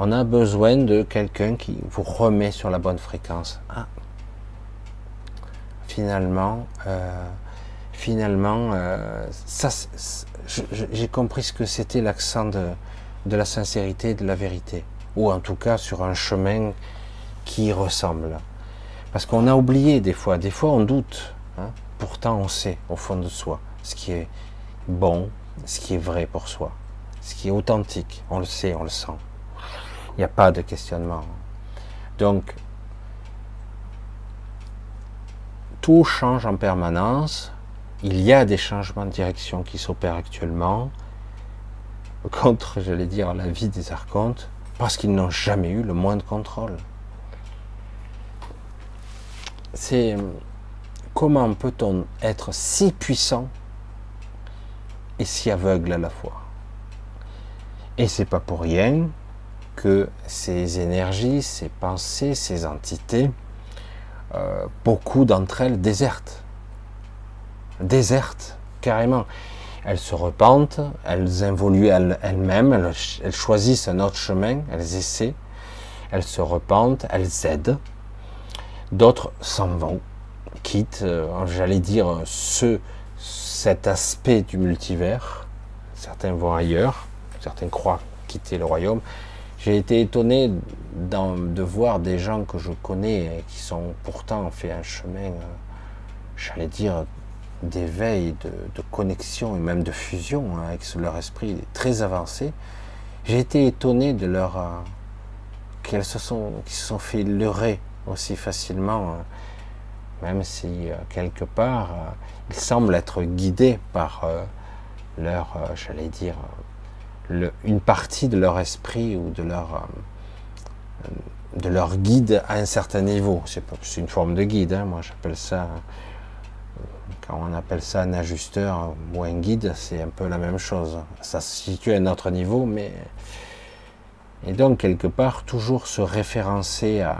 on a besoin de quelqu'un qui vous remet sur la bonne fréquence. Ah, finalement, euh, finalement, euh, j'ai compris ce que c'était l'accent de, la sincérité et de la vérité, ou en tout cas sur un chemin qui ressemble. Parce qu'on a oublié des fois, des fois on doute, hein. pourtant on sait au fond de soi ce qui est bon, ce qui est vrai pour soi, ce qui est authentique, on le sait, on le sent. Il n'y a pas de questionnement. Donc, tout change en permanence. Il y a des changements de direction qui s'opèrent actuellement contre, j'allais dire, la vie des archontes, parce qu'ils n'ont jamais eu le moins de contrôle. c'est comment peut-on être si puissant et si aveugle à la fois Et c'est pas pour rien que ces énergies, ces pensées, ces entités, euh, beaucoup d'entre elles désertent. Désertent, carrément. Elles se repentent, elles évoluent elles-mêmes, elles, choisissent un autre chemin, elles essaient, elles se repentent, elles aident. D'autres s'en vont, quittent, euh, j'allais dire, ce, cet aspect du multivers. Certains vont ailleurs, certains croient quitter le royaume. J'ai été étonné de voir des gens que je connais et qui sont pourtant fait un chemin, euh, j'allais dire, d'éveil, de, connexion et même de fusion hein, avec leur esprit très avancé. J'ai été étonné de leur euh, qu'elles se sont, qu'ils se sont fait leurrer aussi facilement, hein. même si euh, quelque part ils semblent être guidés par leur, j'allais dire, une partie de leur esprit ou de leur, euh, de leur guide à un certain niveau. C'est une forme de guide, hein. moi j'appelle ça, quand on appelle ça un ajusteur ou un guide, c'est un peu la même chose. Ça se situe à un autre niveau, mais. Et donc, quelque part, toujours se référencer à,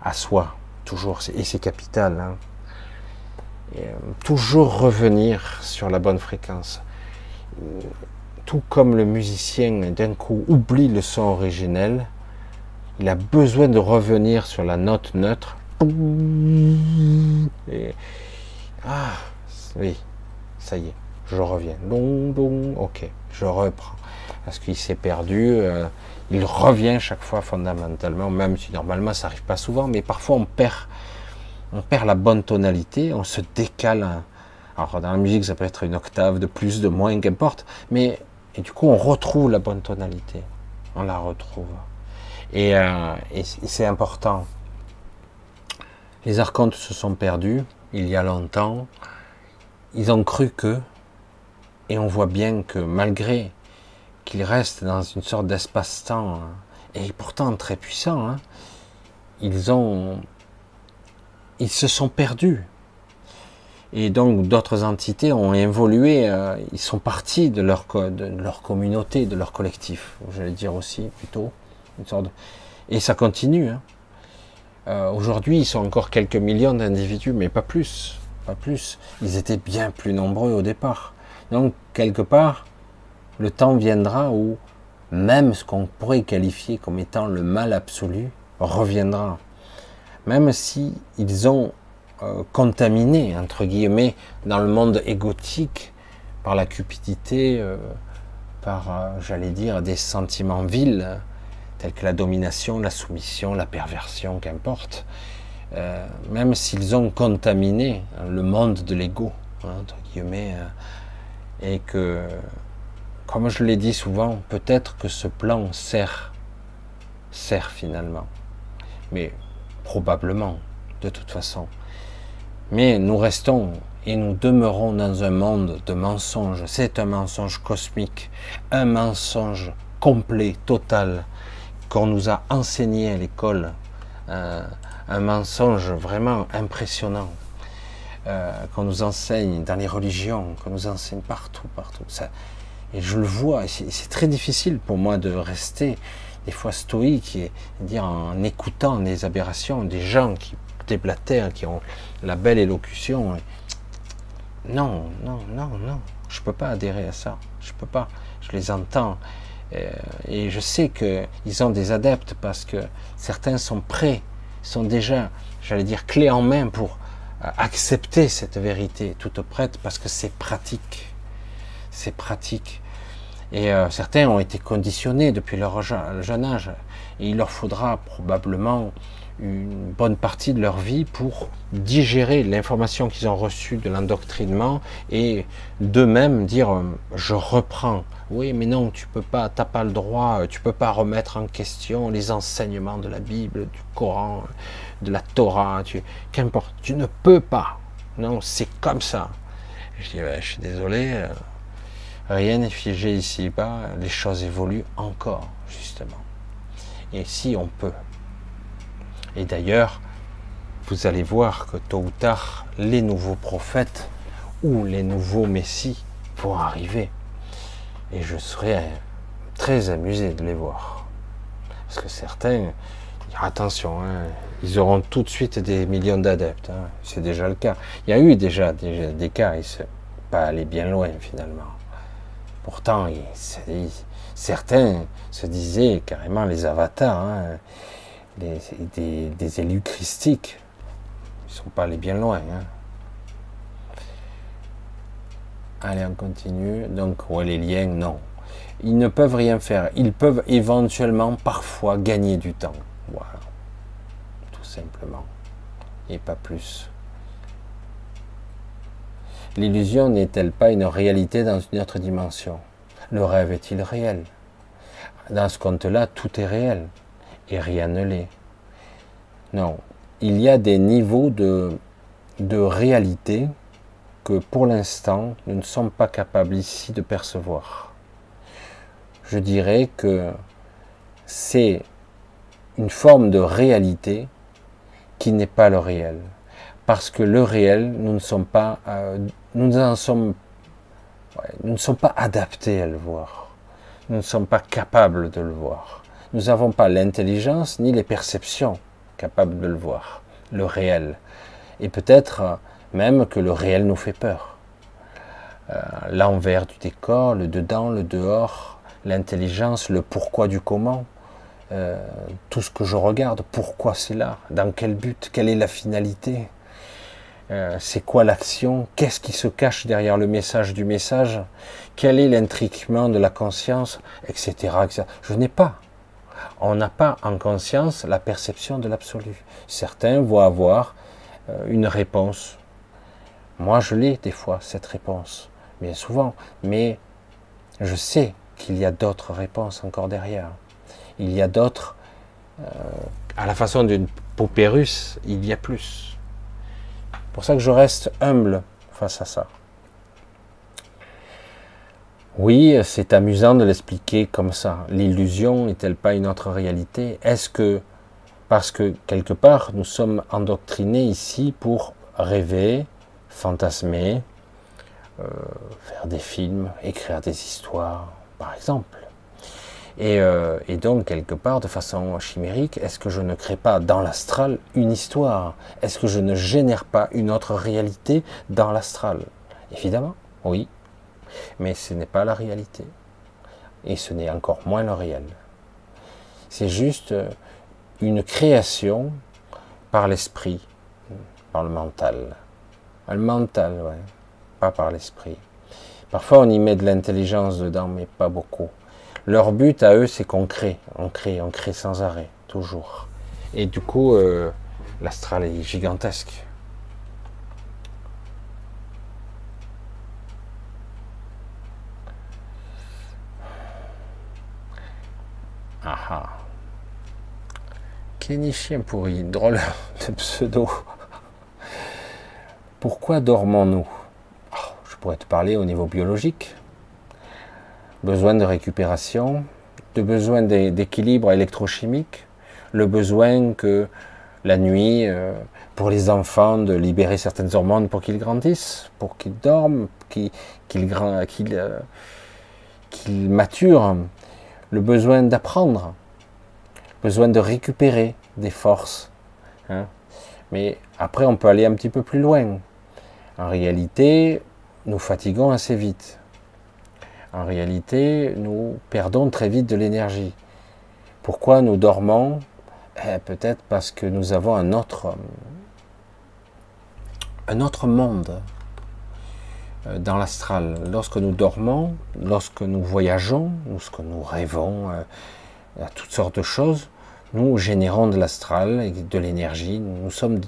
à soi, toujours, et c'est capital. Hein. Euh, toujours revenir sur la bonne fréquence tout comme le musicien d'un coup oublie le son originel, il a besoin de revenir sur la note neutre. Ah, oui, ça y est, je reviens. ok, je reprends. Parce qu'il s'est perdu, euh, il revient chaque fois fondamentalement, même si normalement ça n'arrive pas souvent, mais parfois on perd, on perd la bonne tonalité, on se décale. Alors dans la musique, ça peut être une octave de plus, de moins, qu'importe, mais et du coup, on retrouve la bonne tonalité. On la retrouve. Et, euh, c'est important. Les archontes se sont perdus il y a longtemps. Ils ont cru que, et on voit bien que malgré qu'ils restent dans une sorte d'espace-temps, hein, et pourtant très puissants, hein, ils ont, ils se sont perdus. Et donc d'autres entités ont évolué, euh, ils sont partis de leur, de leur communauté, de leur collectif, j'allais dire aussi plutôt. Une Et ça continue. Hein. Euh, Aujourd'hui, ils sont encore quelques millions d'individus, mais pas plus, pas plus. Ils étaient bien plus nombreux au départ. Donc quelque part, le temps viendra où même ce qu'on pourrait qualifier comme étant le mal absolu reviendra. Même si ils ont euh, contaminé, entre guillemets, dans le monde égotique par la cupidité, euh, par, euh, j'allais dire, des sentiments vils, tels que la domination, la soumission, la perversion, qu'importe, même s'ils ont contaminé le monde de l'ego, hein, entre guillemets, et que, comme je l'ai dit souvent, peut-être que ce plan sert, sert finalement, mais probablement, de toute façon. Mais nous restons et nous demeurons dans un monde de mensonges. C'est un mensonge cosmique, un mensonge complet, total, qu'on nous a enseigné à l'école. Euh, un mensonge vraiment impressionnant. Euh, qu'on nous enseigne dans les religions, qu'on nous enseigne partout, partout. Ça, et je le vois, c'est très difficile pour moi de rester des fois stoïque et dire en écoutant les aberrations des gens qui déblatèrent, qui ont la belle élocution. Non, non, non, non. Je peux pas adhérer à ça. Je peux pas. Je les entends. Euh, et je sais qu'ils ont des adeptes parce que certains sont prêts, sont déjà, j'allais dire, clés en main pour euh, accepter cette vérité toute prête parce que c'est pratique. C'est pratique. Et euh, certains ont été conditionnés depuis leur jeune âge. Et il leur faudra probablement une bonne partie de leur vie pour digérer l'information qu'ils ont reçue de l'endoctrinement et d'eux-mêmes dire euh, je reprends. Oui, mais non, tu peux pas, t'as pas le droit, tu peux pas remettre en question les enseignements de la Bible, du Coran, de la Torah, tu, qu'importe, tu ne peux pas. Non, c'est comme ça. Je dis, je suis désolé, euh, rien n'est figé ici-bas, les choses évoluent encore, justement. Et si on peut, et d'ailleurs, vous allez voir que tôt ou tard, les nouveaux prophètes ou les nouveaux messies vont arriver. Et je serai très amusé de les voir. Parce que certains, attention, hein, ils auront tout de suite des millions d'adeptes. Hein. C'est déjà le cas. Il y a eu déjà des, cas, et pas aller bien loin finalement. Pourtant, certains se disaient carrément les avatars, hein, des, élus christiques. Ils sont pas allés bien loin. Allez, on continue. Donc, ouais, les liens, non. Ils ne peuvent rien faire. Ils peuvent éventuellement, parfois, gagner du temps. Voilà. Tout simplement. Et pas plus. L'illusion n'est-elle pas une réalité dans une autre dimension? Le rêve est-il réel? Dans ce compte-là, tout est réel. Et rien ne l'est. Non. Il y a des niveaux de, réalité que pour l'instant, nous ne sommes pas capables ici de percevoir. Je dirais que c'est une forme de réalité qui n'est pas le réel. Parce que le réel, nous ne sommes pas, euh, nous ne sommes pas adaptés à le voir. Nous ne sommes pas capables de le voir. Nous n'avons pas l'intelligence ni les perceptions capables de le voir, le réel. Et peut-être même que le réel nous fait peur. Euh, l'envers du décor, le dedans, le dehors, l'intelligence, le pourquoi du comment, euh, tout ce que je regarde, pourquoi c'est là, dans quel but, quelle est la finalité, euh, c'est quoi l'action, qu'est-ce qui se cache derrière le message du message, quel est l'intriquement de la conscience, etc. Je n'ai pas. On n'a pas en conscience la perception de l'absolu. Certains vont avoir une réponse moi, je l'ai des fois, cette réponse, bien souvent, mais je sais qu'il y a d'autres réponses encore derrière. Il y a d'autres, euh, à la façon d'une poupée russe, il y a plus. Pour ça que je reste humble face à ça. Oui, c'est amusant de l'expliquer comme ça. L'illusion n'est-elle pas une autre réalité? Est-ce que, parce que quelque part, nous sommes endoctrinés ici pour rêver, fantasmer, euh, faire des films, écrire des histoires, par exemple? Euh, et, donc, quelque part, de façon chimérique, est-ce que je ne crée pas dans l'astral une histoire? Est-ce que je ne génère pas une autre réalité dans l'astral? Évidemment, oui. Mais ce n'est pas la réalité. Et ce n'est encore moins le réel. C'est juste euh, une création par l'esprit, par le mental. Le mental, ouais. Pas par l'esprit. Parfois, on y met de l'intelligence dedans, mais pas beaucoup. Leur but à eux, c'est qu'on crée, on crée, on crée sans arrêt, toujours. Et du coup, euh, l'astral est gigantesque. Ah ah. Kenny chien pourri, drôle de pseudo. Pourquoi dormons-nous? Oh, Je pourrais te parler au niveau biologique. Besoin de récupération, de besoin d'équilibre électrochimique, le besoin que la nuit, euh, pour les enfants, de libérer certaines hormones pour qu'ils grandissent, pour qu'ils dorment, qu'ils euh, maturent, le besoin d'apprendre, besoin de récupérer des forces. Hein. Mais après, on peut aller un petit peu plus loin. En réalité, nous fatiguons assez vite. En réalité, nous perdons très vite de l'énergie. Pourquoi nous dormons? Eh, Peut-être parce que nous avons un autre, monde euh, dans l'astral. Lorsque nous dormons, lorsque nous voyageons, lorsque nous rêvons euh, à toutes sortes de choses, nous générons de l'astral et de l'énergie. Nous sommes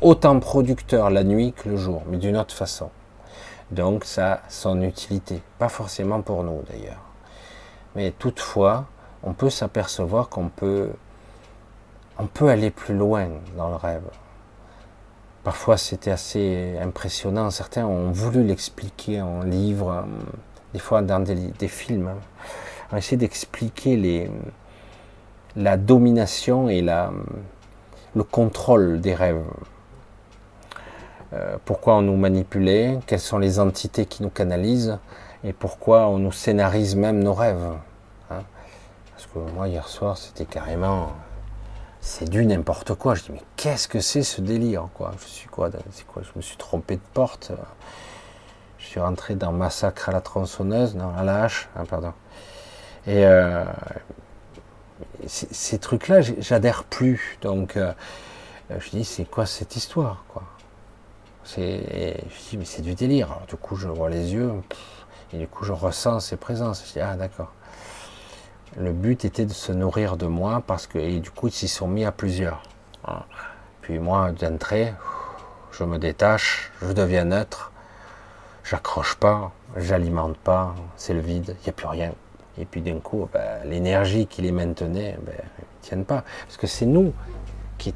autant producteurs la nuit que le jour, mais d'une autre façon. Donc ça a son utilité. Pas forcément pour nous d'ailleurs. Mais toutefois, on peut s'apercevoir qu'on peut, on peut aller plus loin dans le rêve. Parfois c'était assez impressionnant. Certains ont voulu l'expliquer en livre, des fois dans des, films. On essaie d'expliquer la domination et le contrôle des rêves. Euh, pourquoi on nous manipulait, quelles sont les entités qui nous canalisent, et pourquoi on nous scénarise même nos rêves. Hein. Parce que moi, hier soir, c'était carrément. C'est du n'importe quoi. Je dis, mais qu'est-ce que c'est ce délire quoi? Je suis quoi, quoi? Je me suis trompé de porte. Je suis rentré dans Massacre à la tronçonneuse, non, la hache, hein, pardon. Et euh, ces trucs-là, j'adhère plus. Donc, euh, je dis, c'est quoi cette histoire c'est, je dis, mais c'est du délire. Du coup, je vois les yeux, et du coup, je ressens ses présences. Je dis, ah, d'accord. Le but était de se nourrir de moi, parce que, du coup, ils s'y sont mis à plusieurs. Puis moi, d'entrée, je me détache, je deviens neutre, j'accroche pas, j'alimente pas, c'est le vide, il n'y a plus rien. Et puis d'un coup, ben, l'énergie qui les maintenait, ben, ils ne tiennent pas. Parce que c'est nous qui,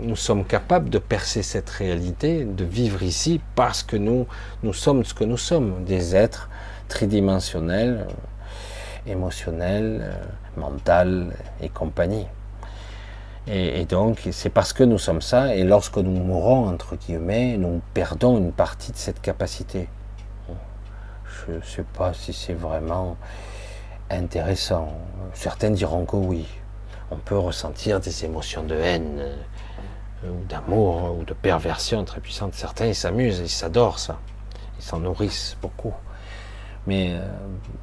nous sommes capables de percer cette réalité, de vivre ici parce que nous, nous sommes ce que nous sommes, des êtres tridimensionnels, émotionnels, mentaux et compagnie. Et, donc, c'est parce que nous sommes ça, et lorsque nous mourons, entre guillemets, nous perdons une partie de cette capacité. Je ne sais pas si c'est vraiment intéressant. Certains diront que oui. On peut ressentir des émotions de haine, ou d'amour, ou de perversion très puissante. Certains, ils s'amusent, ils s'adorent ça. Ils s'en nourrissent beaucoup. Mais euh,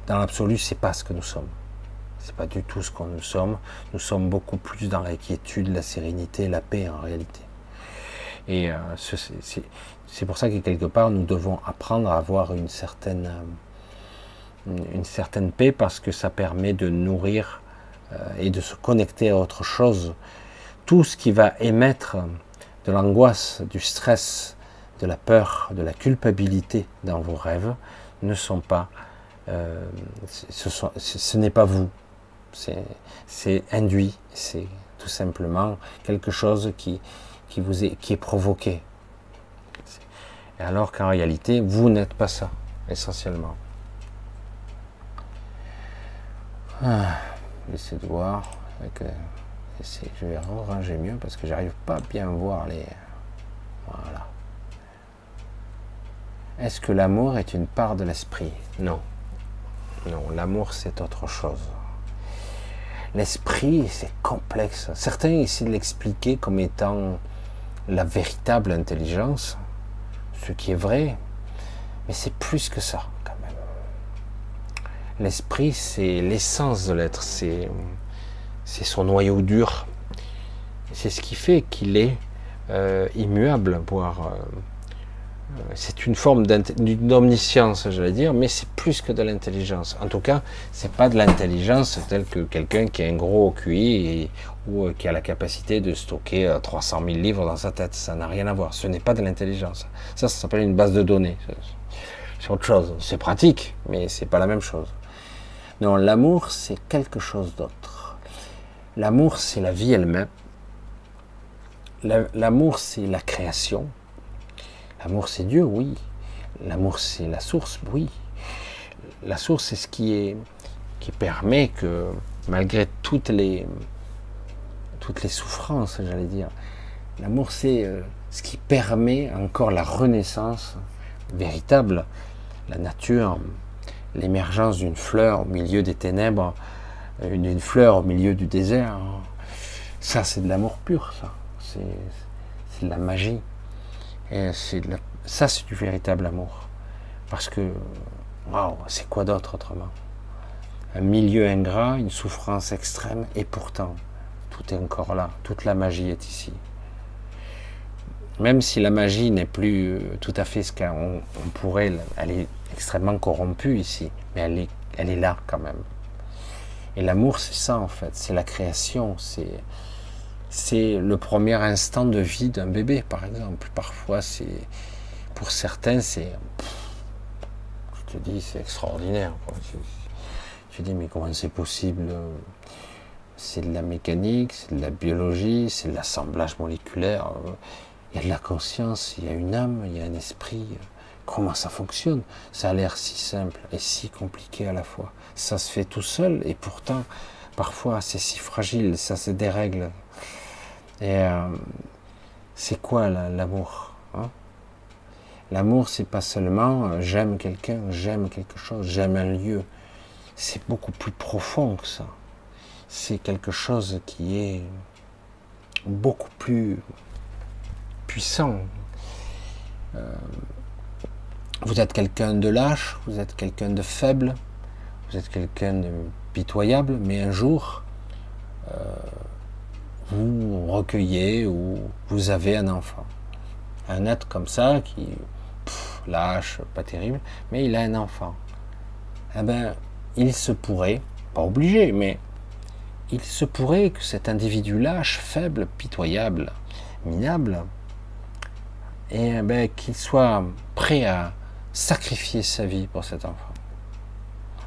dans l'absolu, c'est pas ce que nous sommes. C'est pas du tout ce que nous sommes. Nous sommes beaucoup plus dans la quiétude, la sérénité, la paix en réalité. Et euh, c'est pour ça que quelque part, nous devons apprendre à avoir une certaine, une certaine paix parce que ça permet de nourrir et de se connecter à autre chose tout ce qui va émettre de l'angoisse, du stress, de la peur, de la culpabilité dans vos rêves ne sont pas, euh, ce, n'est pas vous, c'est induit, c'est tout simplement quelque chose qui, vous est, qui est provoqué. Alors qu'en réalité, vous n'êtes pas ça, essentiellement. Ah, de voir avec je vais ranger mieux parce que j'arrive pas à bien voir les. Voilà. Est-ce que l'amour est une part de l'esprit? Non. Non, l'amour c'est autre chose. L'esprit c'est complexe. Certains essaient de l'expliquer comme étant la véritable intelligence, ce qui est vrai, mais c'est plus que ça quand même. L'esprit c'est l'essence de l'être, c'est c'est son noyau dur. C'est ce qui fait qu'il est euh, immuable, voire euh, euh, c'est une forme d'omniscience, j'allais dire, mais c'est plus que de l'intelligence. En tout cas, c'est pas de l'intelligence telle que quelqu'un qui a un gros QI ou qui a la capacité de stocker 300 000 livres dans sa tête. Ça n'a rien à voir. Ce n'est pas de l'intelligence. Ça, ça s'appelle une base de données. C'est autre chose. C'est pratique, mais c'est pas la même chose. Non, l'amour, c'est quelque chose d'autre. L'amour, c'est la vie elle-même. L'amour, c'est la création. L'amour, c'est Dieu, oui. L'amour, c'est la source, oui. La source, c'est ce qui, est, qui permet que, malgré toutes les, toutes les souffrances, j'allais dire, l'amour, c'est euh, ce qui permet encore la renaissance véritable, la nature, l'émergence d'une fleur au milieu des ténèbres, une, fleur au milieu du désert. Hein. Ça, c'est de l'amour pur, ça. C'est de la magie. Ça, c'est du véritable amour. Parce que, waouh, c'est quoi d'autre autrement? Un milieu ingrat, une souffrance extrême, et pourtant, tout est encore là. Toute la magie est ici. Même si la magie n'est plus euh, tout à fait ce qu'on pourrait, elle est extrêmement corrompue ici, mais elle est, elle est là quand même. Et l'amour, c'est ça en fait, c'est la création, c'est c'est le premier instant de vie d'un bébé, par exemple. Parfois, c'est pour certains, c'est je te dis, c'est extraordinaire. Tu, dis, mais comment c'est possible? C'est de la mécanique, c'est de la biologie, c'est de l'assemblage moléculaire. Il y a de la conscience, il y a une âme, il y a un esprit. Comment ça fonctionne? Ça a l'air si simple et si compliqué à la fois ça se fait tout seul et pourtant parfois c'est si fragile, ça se dérègle. Et euh, c'est quoi la- l'amour hein? L'amour, c'est pas seulement euh, j'aime quelqu'un, j'aime quelque chose, j'aime un lieu. C'est beaucoup plus profond que ça. C'est quelque chose qui est beaucoup plus puissant. Euh, vous êtes quelqu'un de lâche, vous êtes quelqu'un de faible, vous êtes quelqu'un de pitoyable, mais un jour, euh, vous recueillez ou vous avez un enfant. Un être comme ça qui, lâche, pas terrible, mais il a un enfant. Eh ben, il se pourrait, pas obligé, mais il se pourrait que cet individu lâche, faible, pitoyable, minable, et eh ben, qu'il soit prêt à sacrifier sa vie pour cet enfant.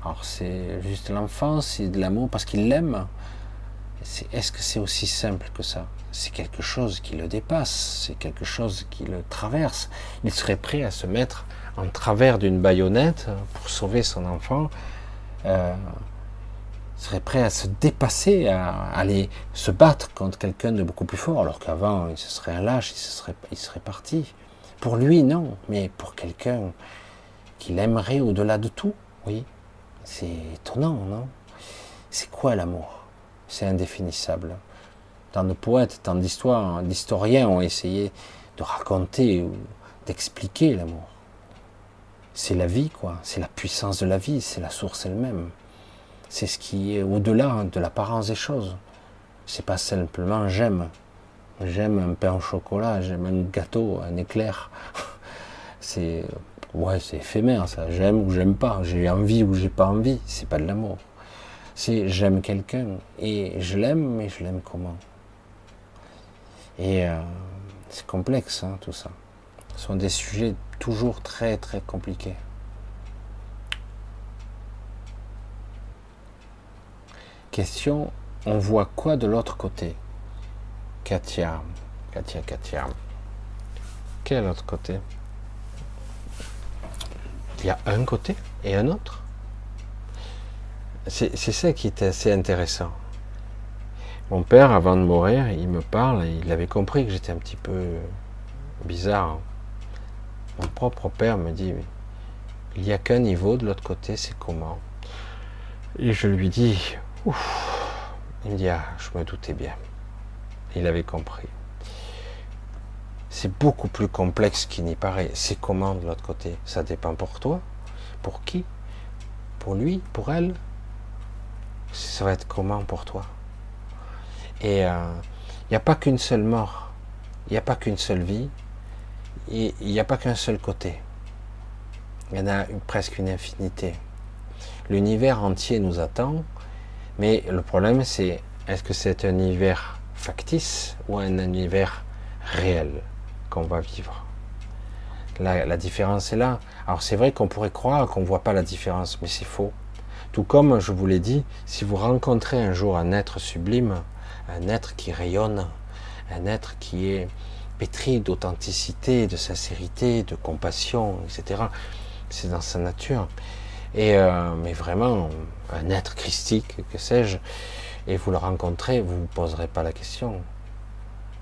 Alors c'est juste l'enfant, c'est de l'amour parce qu'il l'aime. Est-ce que c'est aussi simple que ça? C'est quelque chose qui le dépasse, c'est quelque chose qui le traverse. Il serait prêt à se mettre en travers d'une baïonnette pour sauver son enfant. Euh, il serait prêt à se dépasser, à aller se battre contre quelqu'un de beaucoup plus fort, alors qu'avant, il se serait un lâche, il, se serait, il serait parti. Pour lui, non, mais pour quelqu'un qu'il aimerait au-delà de tout, oui. C'est étonnant, non? C'est quoi l'amour? C'est indéfinissable. Tant de poètes, tant d'histoires, d'historiens ont essayé de raconter ou d'expliquer l'amour. C'est la vie, quoi. C'est la puissance de la vie, c'est la source elle-même. C'est ce qui est au-delà de l'apparence des choses. C'est pas simplement j'aime. J'aime un pain au chocolat, j'aime un gâteau, un éclair. C'est ouais, c'est éphémère ça. J'aime ou j'aime pas, j'ai envie ou j'ai pas envie. C'est pas de l'amour. C'est j'aime quelqu'un et je l'aime, mais je l'aime comment? Et euh, c'est complexe hein, tout ça. Ce sont des sujets toujours très très compliqués. Question on voit quoi de l'autre côté? Katia, Katia, Katia. Quel autre côté? Il y a un côté et un autre C'est ça qui est assez intéressant. Mon père, avant de mourir, il me parle il avait compris que j'étais un petit peu bizarre. Mon propre père me dit il n'y a qu'un niveau de l'autre côté, c'est comment? Et je lui dis. Il me dit ah, je me doutais bien. Il avait compris. C'est beaucoup plus complexe qu'il n'y paraît. C'est comment de l'autre côté Ça dépend pour toi Pour qui Pour lui Pour elle Ça va être comment pour toi Et il n'y a pas qu'une seule mort. Il n'y a pas qu'une seule vie. Il n'y a pas qu'un seul côté. Il y en a presque une infinité. L'univers entier nous attend, mais le problème c'est est-ce que c'est un univers factice ou un univers réel? Qu'on va vivre la, différence est là. Alors c'est vrai qu'on pourrait croire qu'on ne voit pas la différence, mais c'est faux. Tout comme je vous l'ai dit, si vous rencontrez un jour un être sublime, un être qui rayonne, un être qui est pétri d'authenticité, de sincérité, de compassion, etc. C'est dans sa nature. Et euh, mais vraiment un être christique, que sais-je, et vous le rencontrez, vous ne vous poserez pas la question.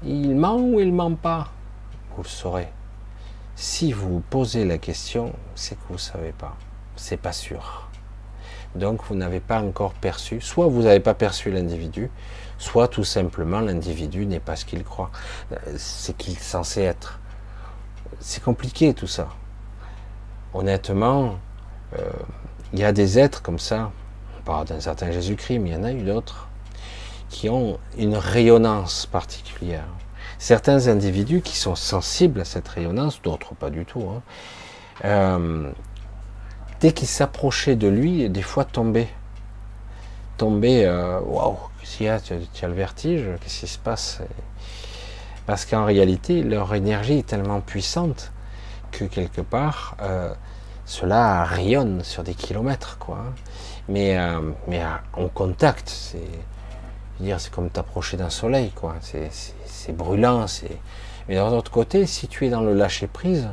Il ment ou il ment pas? Vous le saurez. Si vous posez la question, c'est que vous ne savez pas. C'est pas sûr. Donc vous n'avez pas encore perçu, soit vous n'avez pas perçu l'individu, soit tout simplement l'individu n'est pas ce qu'il croit, euh, c'est qu'il est censé être. C'est compliqué tout ça. Honnêtement, euh, il y a des êtres comme ça, parle d'un certain Jésus-Christ, mais il y en a eu d'autres, qui ont une rayonnance particulière. Certains individus qui sont sensibles à cette rayonnance, d'autres pas du tout, hein, euh, dès qu'ils s'approchaient de lui, des fois tombaient. Tombaient, euh, waouh, qu'est-ce qu'il y a tu, as le vertige, qu'est-ce qui se passe? Parce qu'en réalité, leur énergie est tellement puissante que quelque part, euh, cela rayonne sur des kilomètres, quoi. Mais, euh, mais en contact, c'est, dire, c'est comme t'approcher d'un soleil, quoi. C'est, c'est, brûlant. Mais d'un autre côté, si tu es dans le lâcher prise,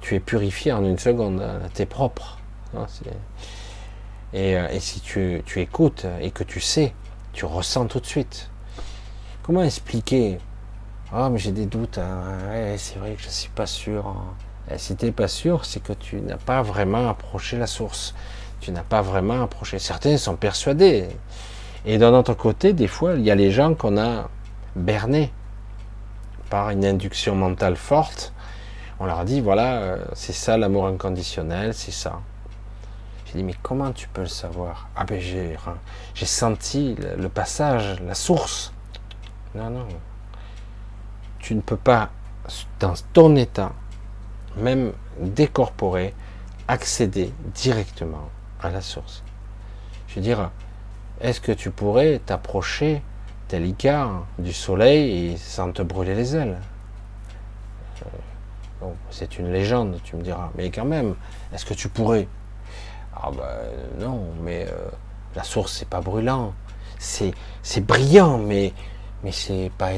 tu es purifié en une seconde, hein, t'es propre. hein, euh, et si tu, tu écoutes et que tu sais, tu ressens tout de suite. comment expliquer? Ah, mais j'ai des doutes. hein. C'est vrai que je suis pas sûr. Et si t'es pas sûr, c'est que tu n'as pas vraiment approché la source. Tu n'as pas vraiment approché. Certains sont persuadés. Et d'un autre côté, des fois, il y a les gens qu'on a bernés par une induction mentale forte. On leur dit voilà, euh, c'est ça l'amour inconditionnel, c'est ça. J'ai dit mais comment tu peux le savoir? Ah ben j'ai j'ai senti le passage, la source. Non non. Tu ne peux pas dans ton état, même décorporé, accéder directement à la source. Je veux dire, est-ce que tu pourrais t'approcher tel Icare du soleil et sans te brûler les ailes. Euh, C'est une légende, tu me diras, mais quand même, est-ce que tu pourrais? Ah ben non, mais euh, la source c'est pas brûlant, c'est brillant, mais mais c'est pas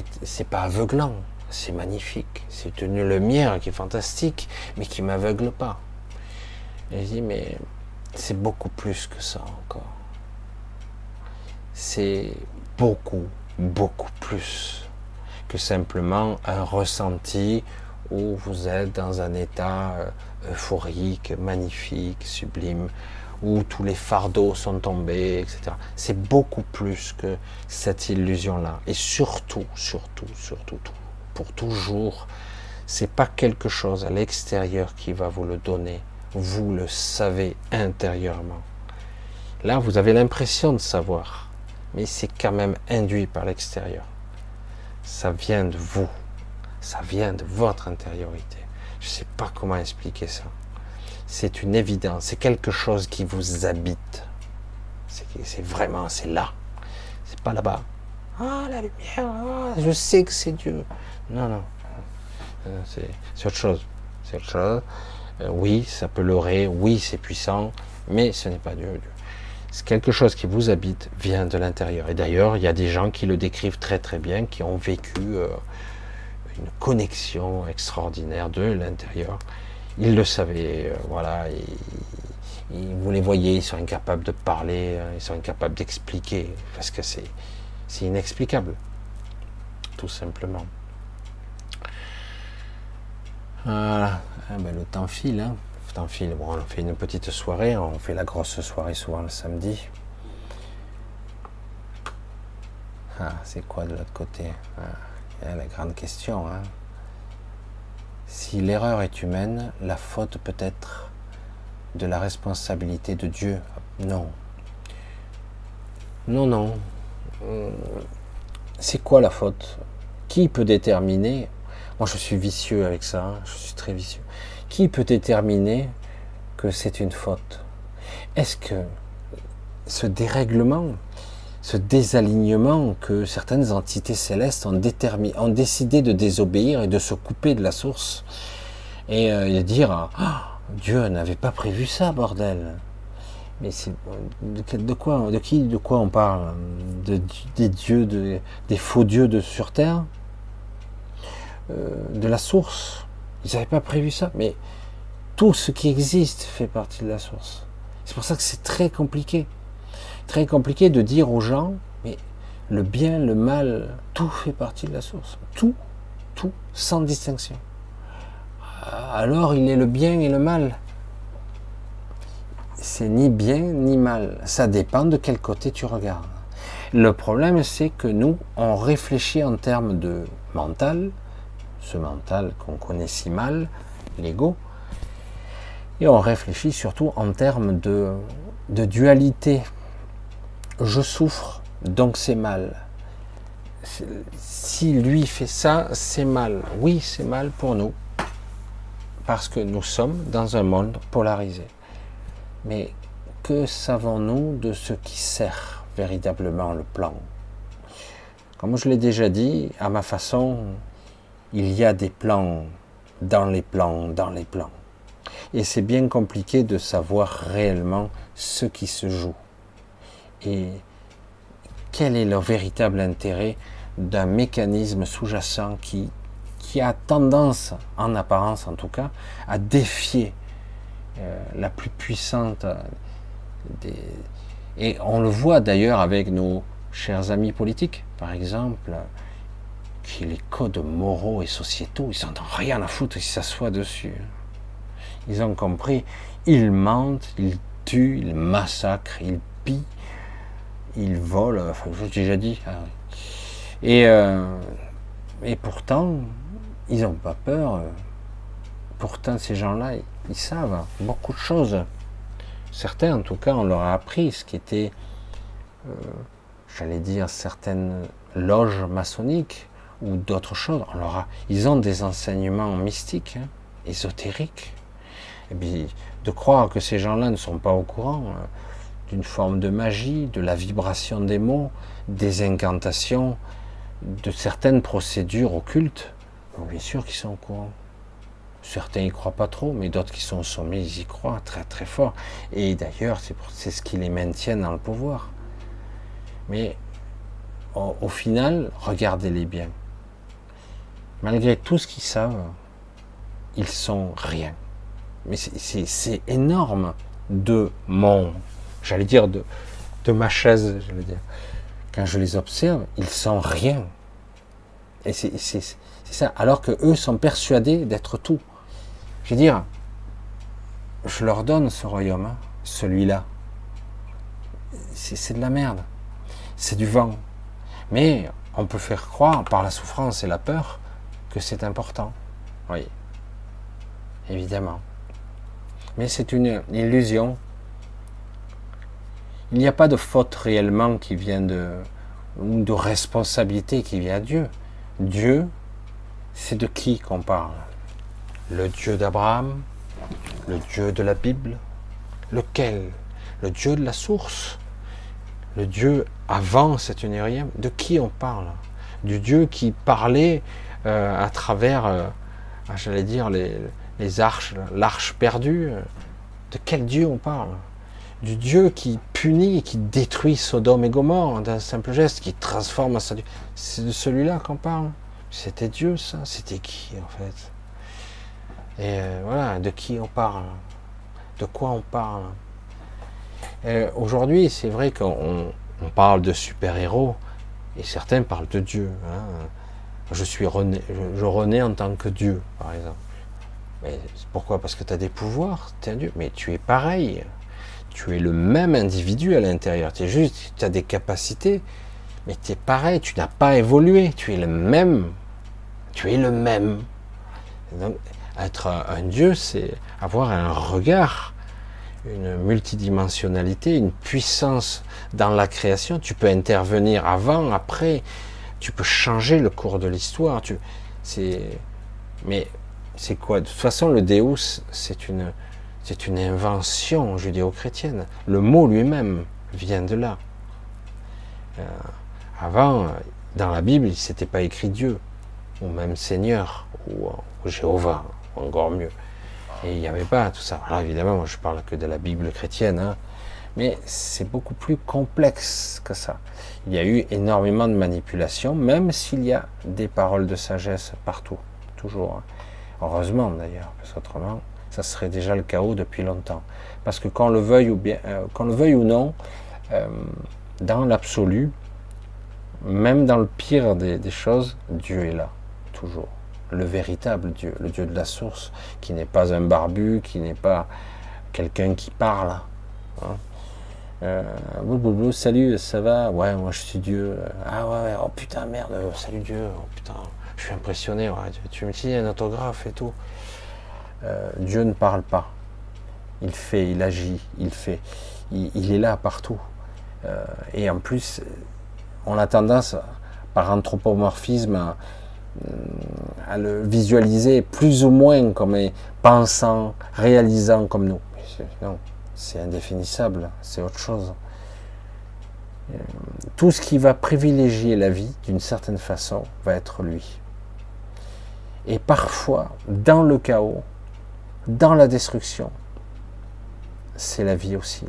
pas aveuglant, c'est magnifique, c'est une lumière qui est fantastique, mais qui m'aveugle pas. Je dis mais c'est beaucoup plus que ça encore. C'est beaucoup, beaucoup plus que simplement un ressenti où vous êtes dans un état euh, euphorique, magnifique, sublime, où tous les fardeaux sont tombés, etc. C'est beaucoup plus que cette illusion-là. Et surtout, surtout, surtout, tout- pour toujours, c'est pas quelque chose à l'extérieur qui va vous le donner. Vous le savez intérieurement. Là, vous avez l'impression de savoir, mais c'est quand même induit par l'extérieur. Ça vient de vous, ça vient de votre intériorité. Je ne sais pas comment expliquer ça. C'est une évidence, c'est quelque chose qui vous habite. C'est vraiment, c'est là. C'est pas là-bas. Ah, la lumière, ah, je sais que c'est Dieu. Non, non. Euh, C'est c'est autre chose. C'est autre chose. Euh, oui, ça peut leurrer, oui, c'est puissant, mais ce n'est pas Dieu. Dieu. Quelque chose qui vous habite, vient de l'intérieur. Et d'ailleurs, il y a des gens qui le décrivent très très bien, qui ont vécu euh, une connexion extraordinaire de l'intérieur. Ils le savaient, euh, voilà. vous les voyez, ils sont incapables de parler, euh, ils sont incapables d'expliquer, parce que c'est c'est inexplicable, tout simplement. Voilà, Ah ben, le temps file, hein. Temps file. Bon, on fait une petite soirée, on fait la grosse soirée souvent le samedi. Ah, c'est quoi de l'autre côté? Ah, la grande question. Hein. Si l'erreur est humaine, la faute peut être de la responsabilité de Dieu. Non. Non, non. Hum, C'est quoi la faute? Qui peut déterminer? Moi, je suis vicieux avec ça. hein. Je suis très vicieux. Qui peut déterminer que c'est une faute? Est-ce que ce dérèglement, ce désalignement que certaines entités célestes ont, décidé de désobéir et de se couper de la source et euh, dire Ah, Dieu n'avait pas prévu ça, bordel. Mais c'est de, quoi, de qui, de quoi on parle? De, Des dieux, de- des faux dieux de sur terre, Euh, de la source? Ils n'avaient pas prévu ça, mais tout ce qui existe fait partie de la source. C'est pour ça que c'est très compliqué, très compliqué de dire aux gens, mais le bien, le mal, tout fait partie de la source, tout, tout, sans distinction. Alors il est le bien et le mal c'est ni bien ni mal. Ça dépend de quel côté tu regardes. Le problème, c'est que nous, on réfléchit en termes de mental, ce mental qu'on connaît si mal, l'ego, et on réfléchit surtout en termes de, de dualité. Je souffre, donc c'est mal. Si lui fait ça, c'est mal. Oui, c'est mal pour nous, parce que nous sommes dans un monde polarisé. Mais que savons-nous de ce qui sert véritablement le plan? Comme je l'ai déjà dit, à ma façon, il y a des plans dans les plans, dans les plans. Et c'est bien compliqué de savoir réellement ce qui se joue. Et quel est le véritable intérêt d'un mécanisme sous-jacent qui, qui a tendance, en apparence en tout cas, à défier euh, la plus puissante des... Et on le voit d'ailleurs avec nos chers amis politiques, par exemple. Les codes moraux et sociétaux, ils n'en ont rien à foutre, ils s'assoient dessus. Ils ont compris, ils mentent, ils tuent, ils massacrent, ils pillent, ils volent, enfin, je l'ai déjà dit. Et, euh, et pourtant, ils n'ont pas peur. Pourtant, ces gens-là, ils savent beaucoup de choses. Certains, en tout cas, on leur a appris ce qui était, euh, j'allais dire, certaines loges maçonniques ou d'autres choses. Ils ont des enseignements mystiques, hein, ésotériques. Et puis, de croire que ces gens-là ne sont pas au courant euh, d'une forme de magie, de la vibration des mots, des incantations, de certaines procédures occultes, bien sûr qu'ils sont au courant. Certains y croient pas trop, mais d'autres qui sont soumis, ils y croient très très fort. Et d'ailleurs, c'est ce qui les maintient dans le pouvoir. Mais au, final, regardez-les bien. Malgré tout ce qu'ils savent, ils sont rien. Mais c'est énorme de mon, j'allais dire, de, de ma chaise, veux dire. Quand je les observe, ils sont rien. Et c'est ça. Alors que eux sont persuadés d'être tout. Je veux dire, je leur donne ce royaume, hein, celui-là. C'est de la merde. C'est du vent. Mais on peut faire croire par la souffrance et la peur que c'est important. Oui. Évidemment. Mais c'est une illusion. Il n'y a pas de faute réellement qui vient de, ou de responsabilité qui vient à Dieu. Dieu, c'est de qui qu'on parle? Le Dieu d'Abraham, le Dieu de la Bible, lequel? Le Dieu de la source, le Dieu avant cet unirième, de qui on parle? Du Dieu qui parlait euh, à travers, euh, ah, j'allais dire, les, arches, l'arche perdue. De quel Dieu on parle? Du Dieu qui punit, qui détruit Sodome et Gomorre d'un simple geste, qui transforme sa... C'est de celui-là qu'on parle? C'était Dieu, ça? C'était qui, en fait? Et euh, voilà, de qui on parle, de quoi on parle? Aujourd'hui, c'est vrai qu'on parle de super-héros, et certains parlent de Dieu. Hein. Je suis rené, je, renais en tant que Dieu, par exemple. Mais pourquoi? Parce que tu as des pouvoirs, tu es un Dieu. Mais tu es pareil. Tu es le même individu à l'intérieur. Tu juste, tu as des capacités, mais tu es pareil, tu n'as pas évolué. Tu es le même. Tu es le même. Donc, être un Dieu, c'est avoir un regard, une multidimensionnalité, une puissance dans la création. Tu peux intervenir avant, après, tu peux changer le cours de l'histoire. Tu, mais c'est quoi? De toute façon, le Deus, c'est une, c'est une invention judéo-chrétienne. Le mot lui-même vient de là. Euh, avant, dans la Bible, il s'était pas écrit Dieu, ou même Seigneur, ou, ou Jéhovah encore mieux. Et il n'y avait pas tout ça. Alors évidemment, moi je parle que de la Bible chrétienne, hein. Mais c'est beaucoup plus complexe que ça. Il y a eu énormément de manipulations, même s'il y a des paroles de sagesse partout, toujours. Hein. Heureusement d'ailleurs, parce qu'autrement, ça serait déjà le chaos depuis longtemps. Parce que qu'on le veuille ou bien, euh, le veuille ou non, euh, dans l'absolu, même dans le pire des choses, Dieu est là, toujours le véritable Dieu, le Dieu de la source, qui n'est pas un barbu, qui n'est pas quelqu'un qui parle. Hein. Euh, salut, ça va? Ouais, moi je suis Dieu. Ah ouais, oh putain, merde, salut Dieu, oh putain, je suis impressionné, tu, me signes un autographe et tout. Euh, Dieu ne parle pas. Il fait, il agit, il fait. Il, est là partout. Euh, et en plus, on a tendance, par anthropomorphisme, à le visualiser plus ou moins comme pensant, réalisant comme nous. C'est indéfinissable, c'est autre chose. Euh, tout ce qui va privilégier la vie d'une certaine façon va être lui. Et parfois, dans le chaos, dans la destruction, c'est la vie aussi.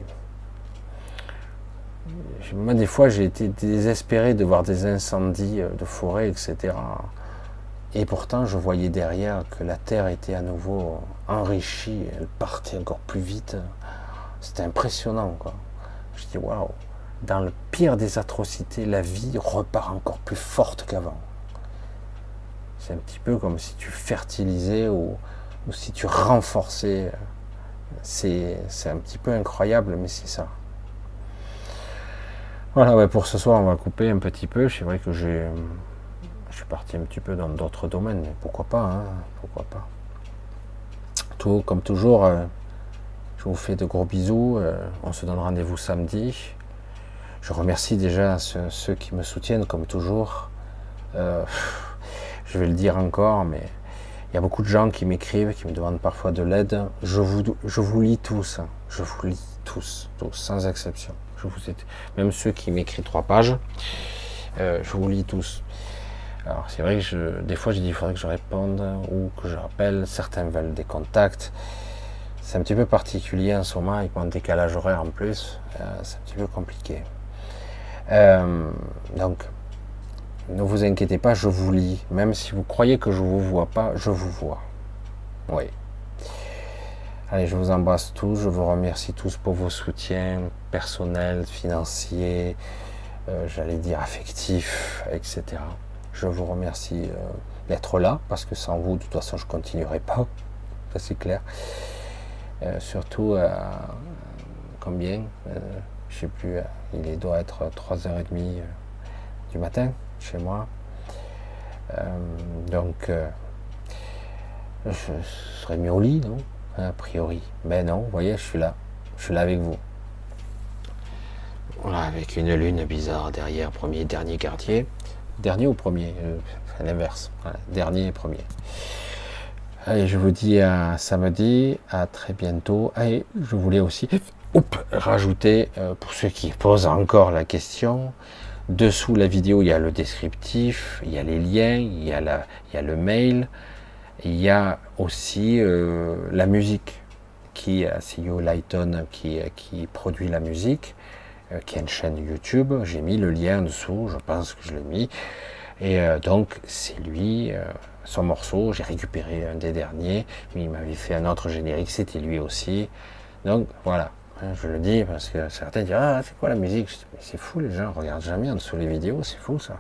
Moi, des fois, j'ai été désespéré de voir des incendies de forêt, etc. Et pourtant, je voyais derrière que la Terre était à nouveau enrichie, elle partait encore plus vite. C'était impressionnant, quoi. Je dis, waouh, dans le pire des atrocités, la vie repart encore plus forte qu'avant. C'est un petit peu comme si tu fertilisais ou, si tu renforçais. C'est un petit peu incroyable, mais c'est ça. Voilà, pour ce soir, on va couper un petit peu. C'est vrai que j'ai, je suis parti un petit peu dans d'autres domaines, mais pourquoi pas, hein, pourquoi pas. Tout comme toujours, euh, vous fais de gros bisous. euh, on se donne rendez-vous samedi. Je remercie déjà ceux, qui me soutiennent, comme toujours. Euh, je vais le dire encore, mais il y a beaucoup de gens qui m'écrivent, qui me demandent parfois de l'aide. Je vous, je lis tous, hein. je vous lis tous, sans exception. Je vous ai, même ceux qui m'écrivent trois pages, euh, je vous lis tous. Alors c'est vrai que des fois je dis il faudrait que je réponde ou que je rappelle. Certains veulent des contacts. C'est un petit peu particulier en ce moment avec mon décalage horaire en plus. Euh, c'est un petit peu compliqué. Euh, donc ne vous inquiétez pas, je vous lis. Même si vous croyez que je vous vois pas, je vous vois. Oui. Allez, je vous embrasse tous, je vous remercie tous pour vos soutiens personnels, financiers, euh, j'allais dire affectifs, etc. Je vous remercie d'être là, parce que sans vous, de toute façon, je ne continuerai pas. Ça, c'est clair. Euh, surtout, à combien Euh, Je sais plus, euh, il doit être 3h30 euh, du matin chez moi. Euh, donc, euh, je serais mis au lit, non? A priori. Ben non, vous voyez, je suis là. Je suis là avec vous. Voilà, avec une lune bizarre derrière, premier, dernier quartier. Dernier ou premier? Euh, l'inverse. Dernier et premier. Allez, je vous dis à samedi, à très bientôt. Allez, je voulais aussi rajouter, euh, pour ceux qui posent encore la question, dessous la vidéo, il y a le descriptif, il y a les liens, il y a, la, le mail, il y a aussi euh, la musique qui, euh, c'est Yo Lighton qui, produit la musique, qui a une chaîne YouTube. J'ai mis le lien en dessous, je pense que je l'ai mis. Et donc, c'est lui, son morceau, j'ai récupéré un des derniers, mais il m'avait fait un autre générique, c'était lui aussi. Donc, voilà, Hein, je le dis parce que certains disent Ah, c'est quoi la musique? C'est fou, les gens regardent jamais en dessous les vidéos, c'est fou ça.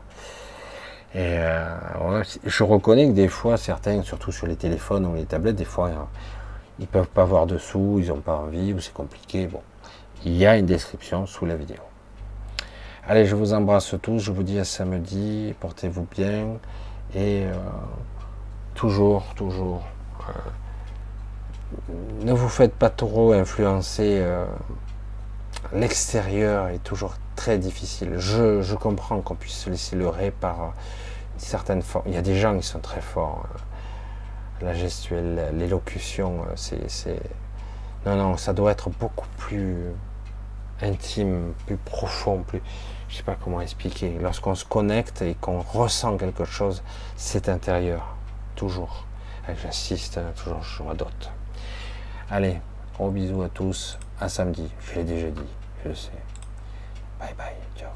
Et euh, je reconnais que des fois, certains, surtout sur les téléphones ou les tablettes, des fois, euh, ils peuvent pas voir dessous, ils n'ont pas envie, ou c'est compliqué. Bon, il y a une description sous la vidéo. Allez, je vous embrasse tous, je vous dis à samedi, portez-vous bien, et euh, toujours, toujours, euh, ne vous faites pas trop influencer. euh, L'extérieur est toujours très difficile. Je, comprends qu'on puisse se laisser leurrer par une certaine forme. Il y a des gens qui sont très forts. euh, La gestuelle, l'élocution, euh, c'est, c'est... Non, non, ça doit être beaucoup plus intime, plus profond, plus... Je sais pas comment expliquer. Lorsqu'on se connecte et qu'on ressent quelque chose, c'est intérieur. Toujours. J'insiste, hein, toujours, je d'autres. Allez, gros bisous à tous. À samedi. Je l'ai déjà dit, je le sais. Bye bye. Ciao.